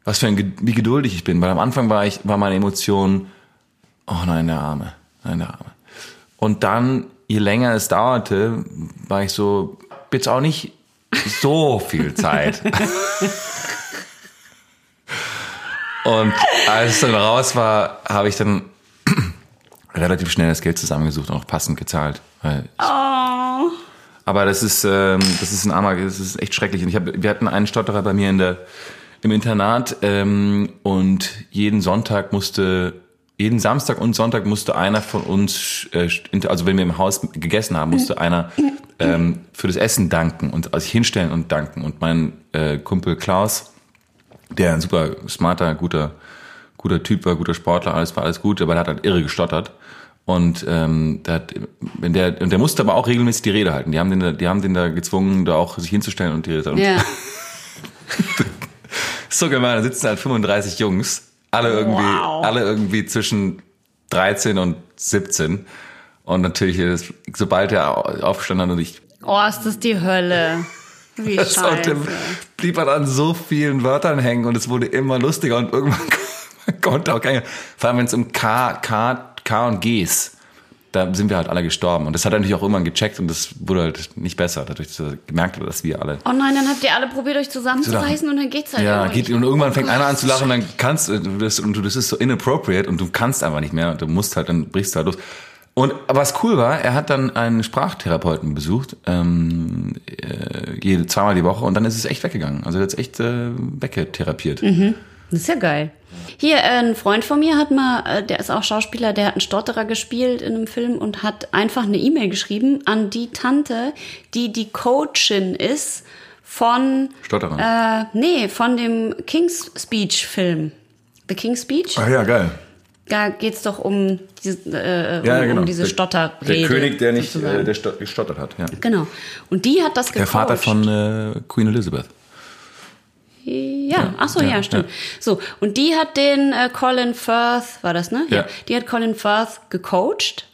was für ein, wie geduldig ich bin. Weil am Anfang war ich, war meine Emotion, oh nein, der Arme, nein, der Arme. Und dann, je länger es dauerte, war ich so, jetzt auch nicht so viel Zeit. Und als es dann raus war, habe ich dann relativ schnell das Geld zusammengesucht und auch passend gezahlt. Oh. aber das ist, ähm, das ist ein armer, das ist echt schrecklich. Und ich hab, wir hatten einen Stotterer bei mir in der, im Internat ähm, und jeden Sonntag musste, jeden Samstag und Sonntag musste einer von uns, äh, also wenn wir im Haus gegessen haben, musste einer ähm, für das Essen danken und also sich hinstellen und danken. Und mein äh, Kumpel Klaus, der ein super smarter, guter, guter Typ war, guter Sportler, alles war alles gut, aber der hat halt irre gestottert. Und ähm, der, hat, wenn der, und der musste aber auch regelmäßig die Rede halten. Die haben den da, die haben den da gezwungen, da auch sich hinzustellen und die Rede. Ja. ist so gemein, da sitzen halt 35 Jungs, alle irgendwie, Wow. alle irgendwie zwischen 13 und 17. Und natürlich, ist, sobald er aufgestanden hat und ich Oh, ist das die Hölle. Wie Das scheiße. dem blieb er an so vielen Wörtern hängen und es wurde immer lustiger und irgendwann konnte auch keiner. Vor allem wenn es um K, K, K und Gs, da sind wir halt alle gestorben. Und das hat er natürlich auch irgendwann gecheckt und das wurde halt nicht besser, dadurch, dass er gemerkt hat, dass wir alle. Oh nein, dann habt ihr alle probiert, euch zusammenzureißen und dann geht's halt Ja, geht, und irgendwann fängt Oh einer an zu lachen, dann kannst du das, und du, das ist so inappropriate und du kannst einfach nicht mehr und du musst halt, dann brichst du halt los. Und was cool war, er hat dann einen Sprachtherapeuten besucht, ähm, äh, jede, zweimal die Woche und dann ist es echt weggegangen. Also er hat es echt äh, weggetherapiert. Das ist ja geil. Hier, äh, ein Freund von mir hat mal, äh, der ist auch Schauspieler, der hat einen Stotterer gespielt in einem Film und hat einfach eine E-Mail geschrieben an die Tante, die die Coachin ist von, Stotterer. äh, nee, von dem King's Speech Film. The King's Speech? Ah ja, geil. Da geht's doch um diese, äh, um, Ja, genau. um diese Der- Stotterrede. Der König, der nicht äh, der sto- gestottert hat. Ja. Genau. Und die hat das Der gecoacht. Vater von äh, Queen Elizabeth. Ja, ach so, ja, ja, stimmt. So, und die hat den äh, Colin Firth, war das, ne? Ja. Die hat Colin Firth gecoacht.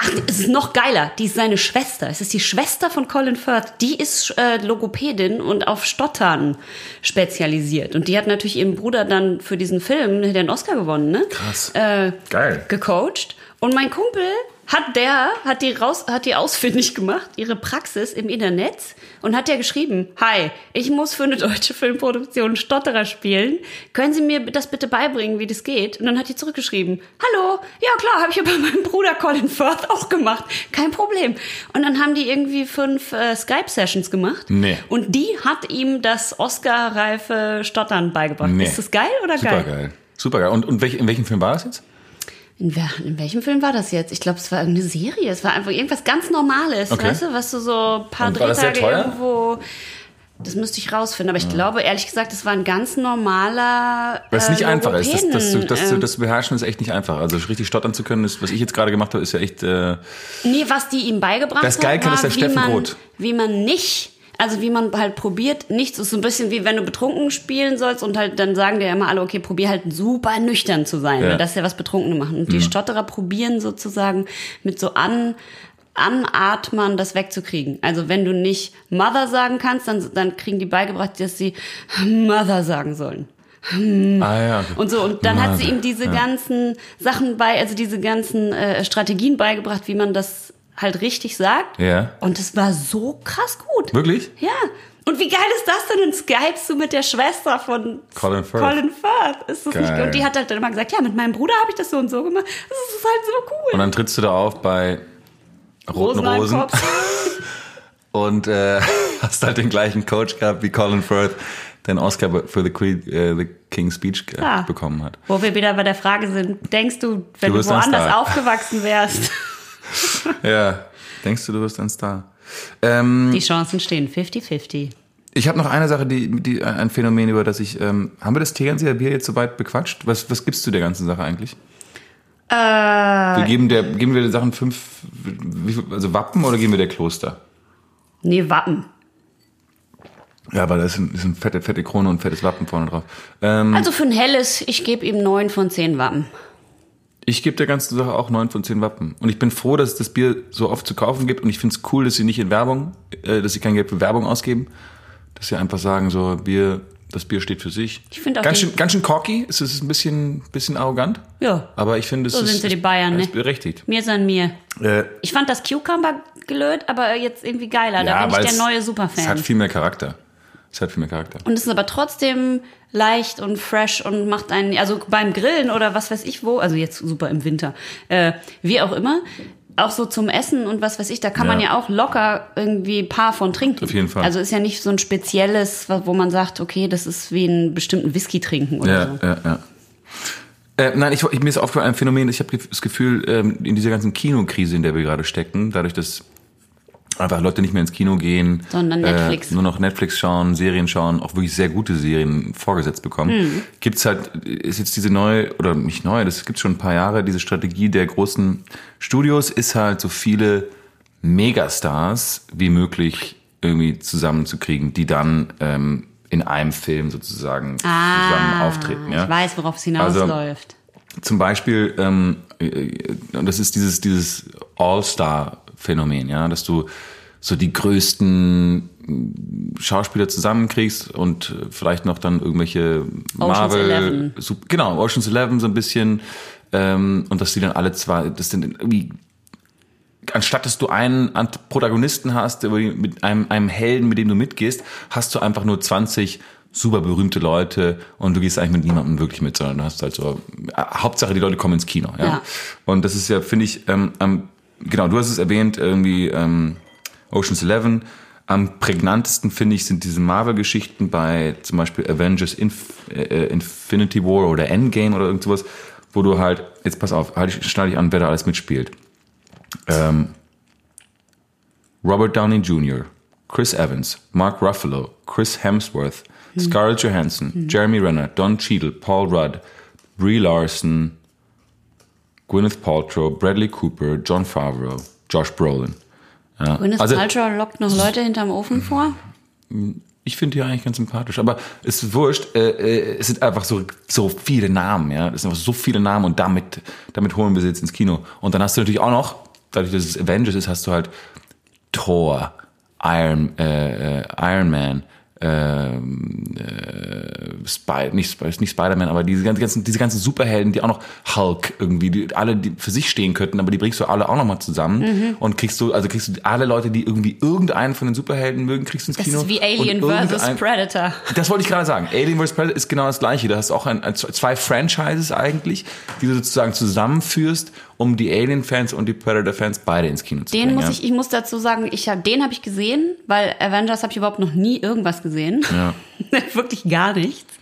Ach, es ist noch geiler. Die ist seine Schwester. Es ist die Schwester von Colin Firth. Die ist äh, Logopädin und auf Stottern spezialisiert. Und die hat natürlich ihren Bruder dann für diesen Film, der einen Oscar gewonnen, ne? Krass. Äh, Geil. gecoacht. Und mein Kumpel hat der, hat die raus, hat die ausfindig gemacht, ihre Praxis im Internet und hat ja geschrieben, hi, ich muss für eine deutsche Filmproduktion Stotterer spielen. Können Sie mir das bitte beibringen, wie das geht? Und dann hat die zurückgeschrieben, hallo, ja klar, habe ich ja bei meinem Bruder Colin Firth auch gemacht. Kein Problem. Und dann haben die irgendwie fünf äh, Skype-Sessions gemacht. Nee. Und die hat ihm das Oscar-reife Stottern beigebracht. Nee. Ist das geil oder Super geil? geil. Super geil. Und, und welch, in welchem Film war das jetzt? In, wer, in welchem Film war das jetzt? Ich glaube, es war irgendeine Serie. Es war einfach irgendwas ganz Normales, Okay. weißt du, was du so ein paar das Drehtage irgendwo. Das müsste ich rausfinden, aber ich glaube, ehrlich gesagt, es war ein ganz normaler. Was äh, nicht einfach ist. Das, das, zu- das, ähm, das zu beherrschen ist echt nicht einfach. Also richtig stottern zu können, ist, was ich jetzt gerade gemacht habe, ist ja echt. Äh, Nee, was die ihm beigebracht Wer es geil kann, ist der Steffen man, Roth. wie man nicht, also wie man halt probiert, nichts ist so ein bisschen wie wenn du betrunken spielen sollst und halt dann sagen dir immer alle, okay, probier halt super nüchtern zu sein, Ja. weil das ja was Betrunkene machen. Und die Stotterer probieren sozusagen mit so an Anatmern das wegzukriegen. Also wenn du nicht Mother sagen kannst, dann, dann kriegen die beigebracht, dass sie Mother sagen sollen. ah ja. Und so, und dann hat sie Mother, ihm diese ja. ganzen Sachen bei, also diese ganzen äh, Strategien beigebracht, wie man das halt richtig sagt. Ja. Und es war so krass gut. Wirklich? Ja. Und wie geil ist das denn? Und skypst du mit der Schwester von Colin Firth. Colin Firth. Ist das nicht Geil. Und die hat halt dann immer gesagt, ja, mit meinem Bruder habe ich das so und so gemacht. Das ist halt so cool. Und dann trittst du da auf bei Roten Rosen und äh, hast halt den gleichen Coach gehabt wie Colin Firth, einen Oscar für The, Queen, äh, The King's Speech äh, Ja. bekommen hat. Wo wir wieder bei der Frage sind, denkst du, wenn Du du, woanders aufgewachsen wärst, Ja. Denkst du, du wirst ein Star? Ähm, die Chancen stehen 50-50. ich habe noch eine Sache, die, die ein Phänomen, über das ich. Ähm, haben wir das Tegernseer Bier jetzt soweit bequatscht? Was, was gibst du der ganzen Sache eigentlich? Äh, Wir geben, der, geben wir den Sachen fünf, wie viel, also Wappen oder geben wir der Kloster? nee, Wappen. Ja, aber da ist, ein, ist eine fette, fette Krone und ein fettes Wappen vorne drauf. Ähm, Also für ein helles, ich gebe ihm neun von zehn Wappen. Ich gebe der ganzen Sache auch neun von zehn Wappen. Und ich bin froh, dass es das Bier so oft zu kaufen gibt. Und ich finde es cool, dass sie nicht in Werbung, äh, dass sie kein Geld für Werbung ausgeben. Dass sie einfach sagen, so, Bier, das Bier steht für sich. Ich finde auch ganz schön, ganz schön cocky. Es ist ein bisschen, bisschen arrogant. Ja. Aber ich finde, es So ist, sind sie, die Bayern, es ne? ist berechtigt. Mir ist an mir. Äh, Ich fand das Cucumber gelöt, aber jetzt irgendwie geiler. da bin ich weil der neue Es hat Superfan. viel mehr Charakter. Es hat viel mehr Charakter. Und es ist aber trotzdem leicht und fresh und macht einen, also beim Grillen oder was weiß ich wo, also jetzt super im Winter, äh, wie auch immer, auch so zum Essen und was weiß ich, da kann man Ja. ja auch locker irgendwie ein paar von trinken. Auf jeden Fall. Also ist ja nicht so ein spezielles, wo man sagt, okay, das ist wie einen bestimmten Whisky trinken oder Ja, so. ja, ja. Äh, nein, ich, ich, mir ist aufgefallen ein Phänomen, ich habe das Gefühl, ähm, in dieser ganzen Kinokrise, in der wir gerade stecken, dadurch, dass einfach Leute nicht mehr ins Kino gehen, Sondern Netflix. Äh, nur noch Netflix schauen, Serien schauen, auch wirklich sehr gute Serien vorgesetzt bekommen, Hm. gibt's halt, ist jetzt diese neue, oder nicht neu, das gibt's schon ein paar Jahre, diese Strategie der großen Studios ist halt so viele Megastars wie möglich irgendwie zusammenzukriegen, die dann ähm, in einem Film sozusagen zusammen auftreten. Ja? Ah, Ich weiß, worauf es Also- hinausläuft. Zum Beispiel, ähm, äh, und das ist dieses, dieses All-Star-Phänomen, ja, dass du so die größten Schauspieler zusammenkriegst und vielleicht noch dann irgendwelche Marvel, Eleven. Sup- genau, Ocean's Eleven so ein bisschen, ähm, und dass die dann alle zwei, das sind irgendwie anstatt dass du einen Protagonisten hast, mit einem, einem Helden, mit dem du mitgehst, hast du einfach nur 20 super berühmte Leute und du gehst eigentlich mit niemandem wirklich mit, sondern du hast halt so, äh, Hauptsache die Leute kommen ins Kino. Ja. Ja. Und das ist ja, finde ich, ähm, am, genau, du hast es erwähnt, irgendwie ähm, Ocean's Eleven. Am prägnantesten, finde ich, sind diese Marvel-Geschichten bei zum Beispiel Avengers Inf äh, Infinity War oder Endgame oder irgend sowas, wo du halt, jetzt pass auf, halt, ich- schneide ich an, wer da alles mitspielt. Ähm, Robert Downey Jr., Chris Evans, Mark Ruffalo, Chris Hemsworth, Scarlett Johansson, Jeremy Renner, Don Cheadle, Paul Rudd, Brie Larson Gwyneth Paltrow, Bradley Cooper, John Favreau, Josh Brolin. Ja. Gwyneth Also, Paltrow lockt noch Leute hinterm Ofen vor. ich finde die eigentlich ganz sympathisch, aber es ist wurscht, äh, äh, es sind einfach so, so viele Namen, ja. Es sind einfach so viele Namen und damit, damit holen wir sie jetzt ins Kino. Und dann hast du natürlich auch noch, dadurch, dass es Avengers ist, hast du halt Thor, Iron, äh, äh, Iron Man, ähm, äh, Spy, nicht, nicht Spider-Man, aber diese ganzen, diese ganzen Superhelden, die auch noch Hulk irgendwie, die alle die für sich stehen könnten, aber die bringst du alle auch nochmal zusammen Mhm. und kriegst du, also kriegst du alle Leute, die irgendwie irgendeinen von den Superhelden mögen, kriegst du ins Das Kino. ist wie Alien vs. Predator. das wollte ich gerade sagen. Alien vs. Predator ist genau das gleiche. Da hast du auch ein, zwei Franchises eigentlich, die du sozusagen zusammenführst, um die Alien-Fans und die Predator-Fans beide ins Kino zu Den bringen. muss ja. ich, ich muss dazu sagen, ich hab, den habe ich gesehen, weil Avengers habe ich überhaupt noch nie irgendwas gesehen. Ja. Wirklich gar nichts.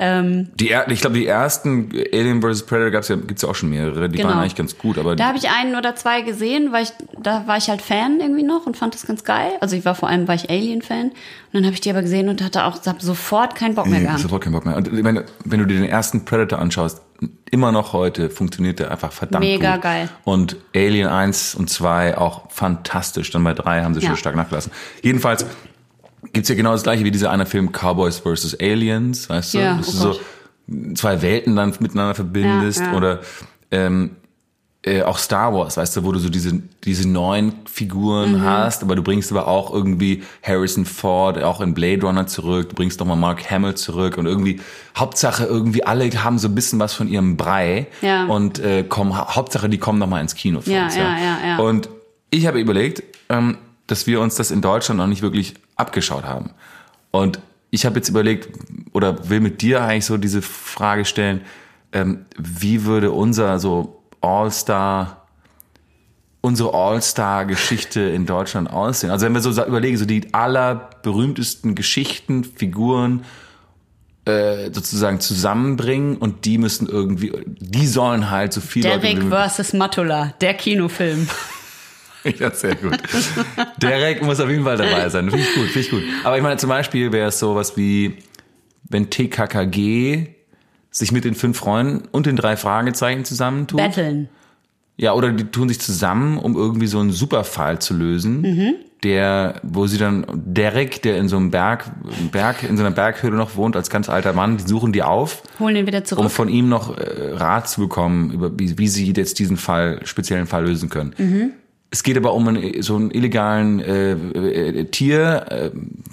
Ähm, Die, ich glaube, die ersten Alien vs. Predator gab's ja, gibt's ja auch schon mehrere. Die Genau. waren eigentlich ganz gut, aber da habe ich einen oder zwei gesehen, weil ich, da war ich halt Fan irgendwie noch und fand das ganz geil. Also ich war vor allem, war ich Alien-Fan. Und dann habe ich die aber gesehen und hatte auch hab sofort keinen Bock mehr nee, gehabt. sofort keinen Bock mehr. Und wenn, wenn du dir den ersten Predator anschaust, immer noch heute funktioniert der einfach verdammt Mega gut. geil. Und Alien 1 und 2 auch fantastisch. Dann bei 3 haben sie Ja. schon stark nachgelassen. Jedenfalls gibt's ja genau das gleiche wie dieser eine Film Cowboys vs. Aliens, weißt du? Ja, Dass oh du so Gott. zwei Welten dann miteinander verbindest. Ja, ja. Oder ähm, äh, auch Star Wars, weißt du, wo du so diese, diese neuen Figuren Mhm. hast, aber du bringst aber auch irgendwie Harrison Ford auch in Blade Runner zurück, du bringst nochmal Mark Hamill zurück und irgendwie, Hauptsache irgendwie alle haben so ein bisschen was von ihrem Brei Ja. und äh, kommen, Ha- Hauptsache die kommen nochmal ins Kino für Ja, uns. ja, ja, ja. Und ich habe überlegt, ähm, dass wir uns das in Deutschland noch nicht wirklich abgeschaut haben. Und ich habe jetzt überlegt, oder will mit dir eigentlich so diese Frage stellen, ähm, wie würde unser so All-Star, unsere All-Star-Geschichte in Deutschland aussehen? Also wenn wir so überlegen, so die allerberühmtesten Geschichten, Figuren äh, sozusagen zusammenbringen und die müssen irgendwie, die sollen halt so viel Leute Derek wie- vs. Matula, der Kinofilm. Ja, sehr gut. Derek muss auf jeden Fall dabei sein. Finde ich gut, finde ich gut. Aber ich meine, zum Beispiel wäre es sowas wie, wenn TKKG sich mit den fünf Freunden und den drei Fragezeichen zusammentun. Betteln. Ja, oder die tun sich zusammen, um irgendwie so einen Superfall zu lösen, Mhm. der, wo sie dann Derek, der in so einem Berg, Berg, in so einer Berghöhle noch wohnt, als ganz alter Mann, die suchen die auf, Holen den wieder um zurück. von ihm noch äh, Rat zu bekommen, über wie, wie sie jetzt diesen Fall, speziellen Fall lösen können. Es geht aber um einen, so einen illegalen äh, äh, Tier, äh,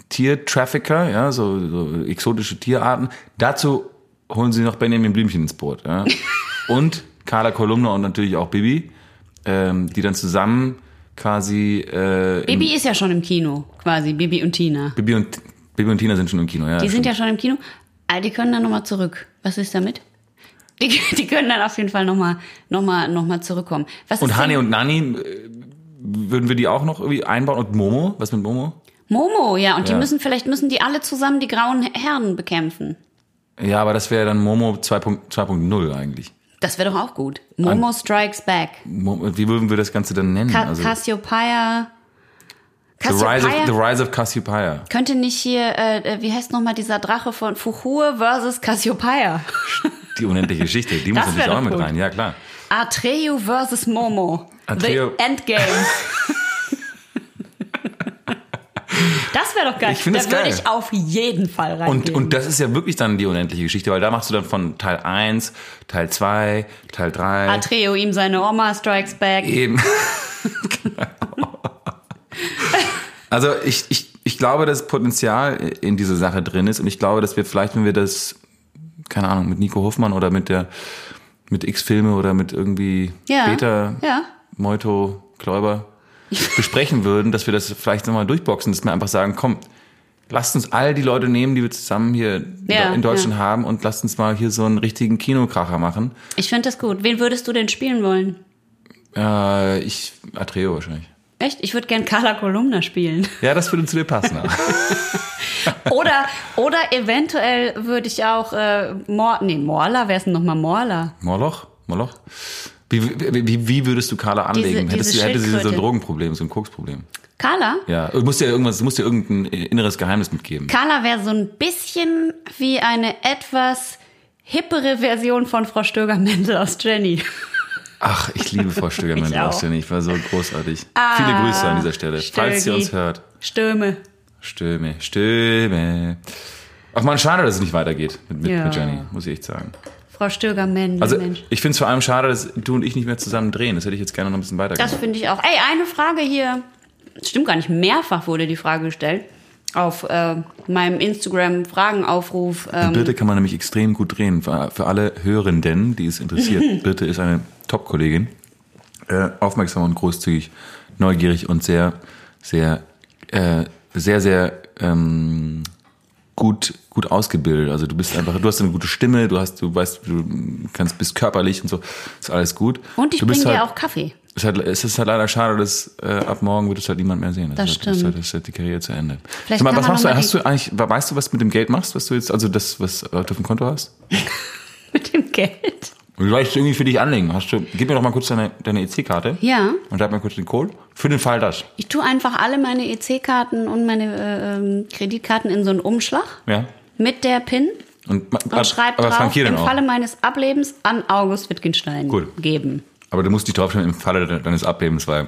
Tiertrafficker, ja, so, so exotische Tierarten. Dazu holen sie noch Benjamin Blümchen ins Boot. Ja. und Carla Kolumna und natürlich auch Bibi, ähm, die dann zusammen quasi äh, Bibi ist ja schon im Kino, quasi. Bibi und Tina. Bibi und Bibi und Tina sind schon im Kino, ja. Die sind ja schon im Kino. Ah, die können dann nochmal zurück. Was ist damit? Die, die können dann auf jeden Fall nochmal noch mal, noch mal zurückkommen. Was Und Hani und Nani, äh, würden wir die auch noch irgendwie einbauen? Und Momo? Was mit Momo? Momo, ja. Und die Ja. müssen, vielleicht müssen die alle zusammen die grauen Herren bekämpfen. Ja, aber das wäre dann Momo 2.0 2.0 eigentlich. Das wäre doch auch gut. Momo Strikes Back. Mo- Wie würden wir das Ganze dann nennen? Ca also, Cassiopeia. the, rise of, Cassiopeia the Rise of Cassiopeia. könnte nicht hier, äh, wie heißt nochmal dieser Drache von Fuhur versus Cassiopeia? Die unendliche Geschichte, die muss natürlich auch doch mit gut. rein, ja klar. Atreyu versus Momo. Atreo- The Endgame. Das wäre doch geil. Ich da das würde ich auf jeden Fall reingehen. Und, und das ist ja wirklich dann die unendliche Geschichte, weil da machst du dann von Teil 1, Teil 2, Teil 3. Atreo ihm seine Oma strikes back. Eben. also ich, ich, ich glaube, dass Potenzial in dieser Sache drin ist und ich glaube, dass wir vielleicht, wenn wir das, keine Ahnung, mit Nico Hofmann oder mit der mit X-Filme oder mit irgendwie Ja, Beta, ja. Moito, Kläuber besprechen würden, dass wir das vielleicht nochmal durchboxen, dass wir einfach sagen, komm, lasst uns all die Leute nehmen, die wir zusammen hier Ja, in Deutschland ja. haben und lasst uns mal hier so einen richtigen Kinokracher machen. Ich finde das gut. Wen würdest du denn spielen wollen? Äh, ich, Atreo wahrscheinlich. Echt? Ich würde gern Carla Kolumna spielen. Ja, das würde zu dir passen. Oder, oder eventuell würde ich auch äh, Mor nee, Morla, wer ist denn nochmal Morla? Moloch? Moloch? Wie, wie, wie, würdest du Carla anlegen? Diese- Hättest diese du, hätte sie so ein. Drogenproblem, so ein Koksproblem? Carla? Ja, du musst ja irgendwas, musst ja irgendein inneres Geheimnis mitgeben. Carla wäre so ein bisschen wie eine etwas hippere Version von Frau Stöger-Mendel aus Jenny. Ach, ich liebe Frau Stöger, mein Ich auch. Sebastian. Ich war so großartig. Viele Grüße an dieser Stelle. Falls sie Stögi. uns hört. Stürme. Stimme, Stimme. Ach man, schade, dass es nicht weitergeht mit, mit, Ja. mit Jenny, muss ich echt sagen. Frau Stöger, Mensch. Also Mensch. ich finde es vor allem schade, dass du und ich nicht mehr zusammen drehen. Das hätte ich jetzt gerne noch ein bisschen weiter Das finde ich auch. Ey, eine Frage hier. Stimmt gar nicht. Mehrfach wurde die Frage gestellt. Auf äh, meinem Instagram-Fragenaufruf. Ähm, Birte kann man nämlich extrem gut drehen. Für, für alle Hörenden, die es interessiert. Birte ist eine Top-Kollegin. Äh, aufmerksam und großzügig, neugierig und sehr, sehr, äh, sehr, sehr ähm, gut, gut ausgebildet. Also du bist einfach, du hast eine gute Stimme, du hast, du weißt, du kannst, bist körperlich und so, ist alles gut. und ich bringe dir halt, auch Kaffee. Es ist, halt, es ist halt leider schade, dass äh, ab morgen wird es halt niemand mehr sehen. Das ist halt, stimmt. Ist halt, ist halt die Karriere zu Ende. Vielleicht Sag mal, was machst du? Hast du eigentlich, weißt du, was du mit dem Geld machst, was du jetzt, also das, was du auf dem Konto hast? Mit dem Geld. Vielleicht irgendwie für dich anlegen. Hast du, gib mir doch mal kurz deine, deine EC-Karte. Ja. Und schreib mir kurz den Code. Für den Fall das. Ich tue einfach alle meine EC-Karten und meine äh, ähm, Kreditkarten in so einen Umschlag Ja. Mit der PIN Und, und schreibe aber drauf, im. Falle meines Ablebens an August Wittgenstein Cool. geben. Aber du musst dich draufstellen im Falle de- deines Abbebens, weil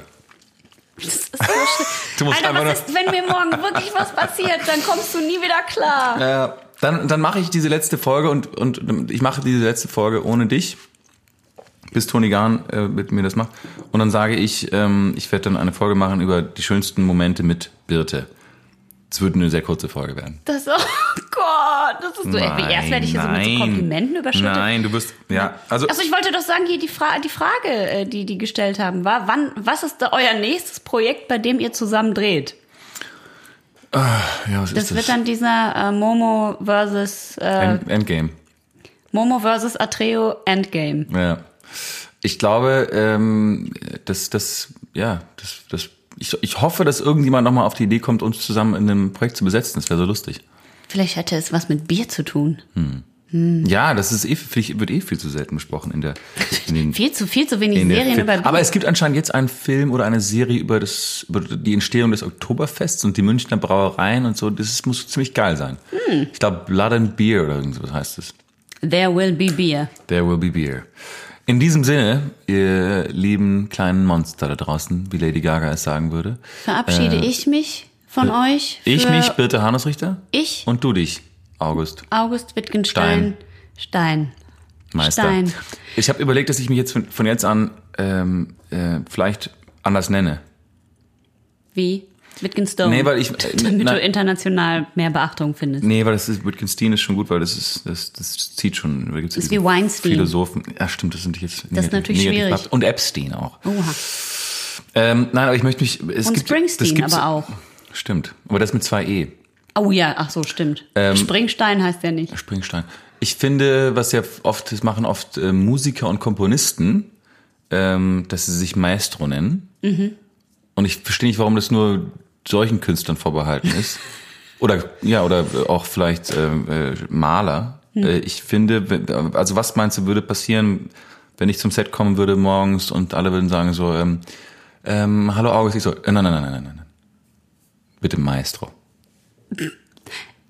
Das ist so schlimm. Du musst Alter, was ist, wenn mir morgen wirklich was passiert, dann kommst du nie wieder klar. Äh, dann, dann mache ich diese letzte Folge und, und ich mache diese letzte Folge ohne dich, bis Toni Gahn äh, mit mir das macht. Und dann sage ich, ähm, ich werde dann eine Folge machen über die schönsten Momente mit Birte. Es wird eine sehr kurze Folge werden. Das, oh Gott, das ist so. Ey, erst werde ich hier so mit so Nein. Komplimenten überschüttet. Nein, du bist, ja, also, Also ich wollte doch sagen, hier die, Fra die Frage, äh, die die gestellt haben, war, wann, was ist da euer nächstes Projekt, bei dem ihr zusammen dreht? ja, was Das ist wird dann dieser äh, Momo versus äh, End, Endgame. Momo versus Atreo Endgame. Ja. Ich glaube, ähm, dass das, ja, das, das, ich, ich hoffe, dass irgendjemand nochmal auf die Idee kommt, uns zusammen in einem Projekt zu besetzen. Das wäre so lustig. Vielleicht hätte es was mit Bier zu tun. Ja, das ist eh, wird eh viel zu selten besprochen in der, in den, Viel zu viel zu wenig Serien Film. über Bier. Aber es gibt anscheinend jetzt einen Film oder eine Serie über das, über die Entstehung des Oktoberfests und die Münchner Brauereien und so. Das muss ziemlich geil sein. Hm. Ich glaube, Blood and Beer oder irgendwas heißt es. There will be beer. There will be beer. In diesem Sinne, ihr lieben kleinen Monster da draußen, wie Lady Gaga es sagen würde. Verabschiede ich mich von euch. Äh, Ich für mich, Birte Hanusrichter. Ich, Und du dich, August. August Wittgenstein. Stein. Meister. Stein. Ich habe überlegt, dass ich mich jetzt von, von jetzt an ähm, äh, vielleicht anders nenne. Wie? Wittgenstone. Nee, weil ich- Damit na- du international mehr Beachtung findest. Nee, weil das ist Wittgenstein ist schon gut, weil das ist das, das zieht schon. Da gibt's Das ist wie Weinstein. Philosophen. Ja, stimmt, das sind jetzt Das ist natürlich schwierig. behaftet. Und Epstein auch. Oha. Ähm, nein, aber ich möchte mich. Es Und gibt, Springsteen das aber auch. Stimmt, aber das mit zwei E. Oh ja, ach so, stimmt. Ähm, Springstein heißt der nicht. Springstein. Ich finde, was ja oft, das machen oft äh, Musiker und Komponisten, ähm, dass sie sich Maestro nennen. Mhm. Und ich verstehe nicht, warum das nur solchen Künstlern vorbehalten ist. oder ja, oder auch vielleicht ähm, äh, Maler. Hm. Äh, ich finde, also was meinst du, würde passieren, wenn ich zum Set kommen würde morgens und alle würden sagen so, ähm, ähm, hallo August, ich so, äh, nein, nein, nein, nein, nein, nein. Bitte Maestro.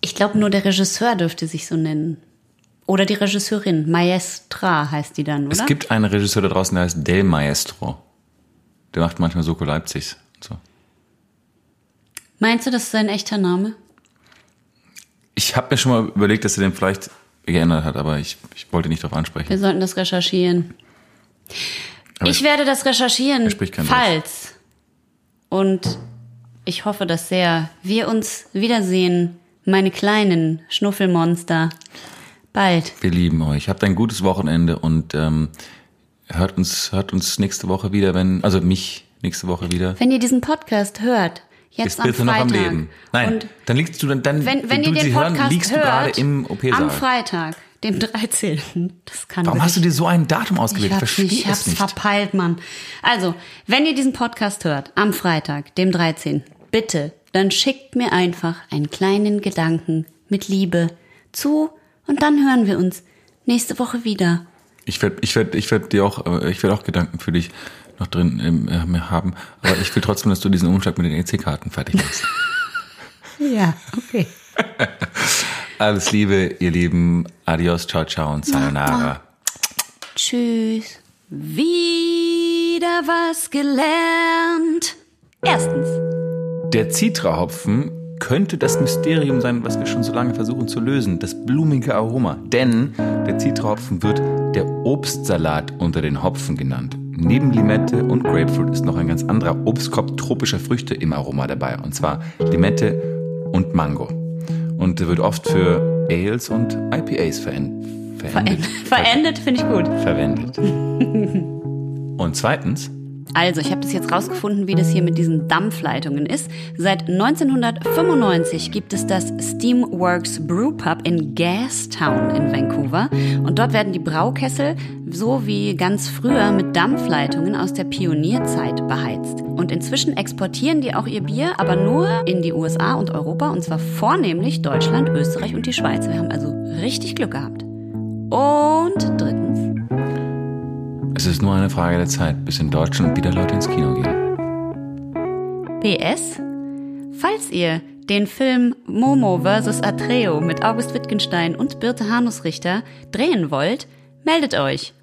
Ich glaube, nur der Regisseur dürfte sich so nennen. Oder die Regisseurin. Maestra heißt die dann, oder? Es gibt einen Regisseur da draußen, der heißt Del Maestro. Der macht manchmal Soko Leipzigs. und So. Meinst du, das ist sein echter Name? Ich habe mir schon mal überlegt, dass er den vielleicht geändert hat, aber ich, ich wollte nicht darauf ansprechen. Wir sollten das recherchieren. Aber ich werde das recherchieren, Er falls. Und ich hoffe das sehr. Wir uns wiedersehen, meine kleinen Schnuffelmonster. Bald. Wir lieben euch. Habt ein gutes Wochenende und ähm, hört uns hört uns nächste Woche wieder, wenn also mich nächste Woche wieder. Wenn ihr diesen Podcast hört, jetzt Ist am bitte noch Freitag. am Leben. Nein, Und dann liegst du dann, dann wenn, wenn du ihr den Podcast hören, liegst hört, du gerade im am OP-Saal. Freitag, dem 13. Das kann Warum wirklich hast du dir so ein Datum ausgewählt? Ich hab's, verstehe nicht, ich hab's nicht. verpeilt, Mann. Also, wenn ihr diesen Podcast hört, am Freitag, dem 13., bitte, dann schickt mir einfach einen kleinen Gedanken mit Liebe zu und dann hören wir uns nächste Woche wieder. Ich werde ich werd, ich werd dir auch, äh, ich werde auch Gedanken für dich noch drin ähm, äh, haben. Aber ich will trotzdem, dass du diesen Umschlag mit den EC-Karten fertig machst. Ja, okay. Alles Liebe, ihr Lieben. Adios, ciao, ciao und sayonara. Tschüss. Wieder was gelernt. Erstens. Der Citra-Hopfen könnte das Mysterium sein, was wir schon so lange versuchen zu lösen, das blumige Aroma. Denn der Citra-Hopfen wird der Obstsalat unter den Hopfen genannt. Neben Limette und Grapefruit ist noch ein ganz anderer Obstkorb tropischer Früchte im Aroma dabei. Und zwar Limette und Mango. Und wird oft für Ales und IPAs verendet. Verendet, verendet finde ich gut. Verwendet. Und zweitens, Also, ich habe das jetzt rausgefunden, wie das hier mit diesen Dampfleitungen ist. Seit 1995 gibt es das Steamworks Brew Pub in Gastown in Vancouver. Und dort werden die Braukessel so wie ganz früher mit Dampfleitungen aus der Pionierzeit beheizt. Und inzwischen exportieren die auch ihr Bier, aber nur in die USA und Europa. Und zwar vornehmlich Deutschland, Österreich und die Schweiz. Wir haben also richtig Glück gehabt. Und drittens. Es ist nur eine Frage der Zeit, bis in Deutschland wieder Leute ins Kino gehen. PS. Falls ihr den Film Momo vs. Atreo mit August Wittgenstein und Birte Hanusrichter drehen wollt, meldet euch.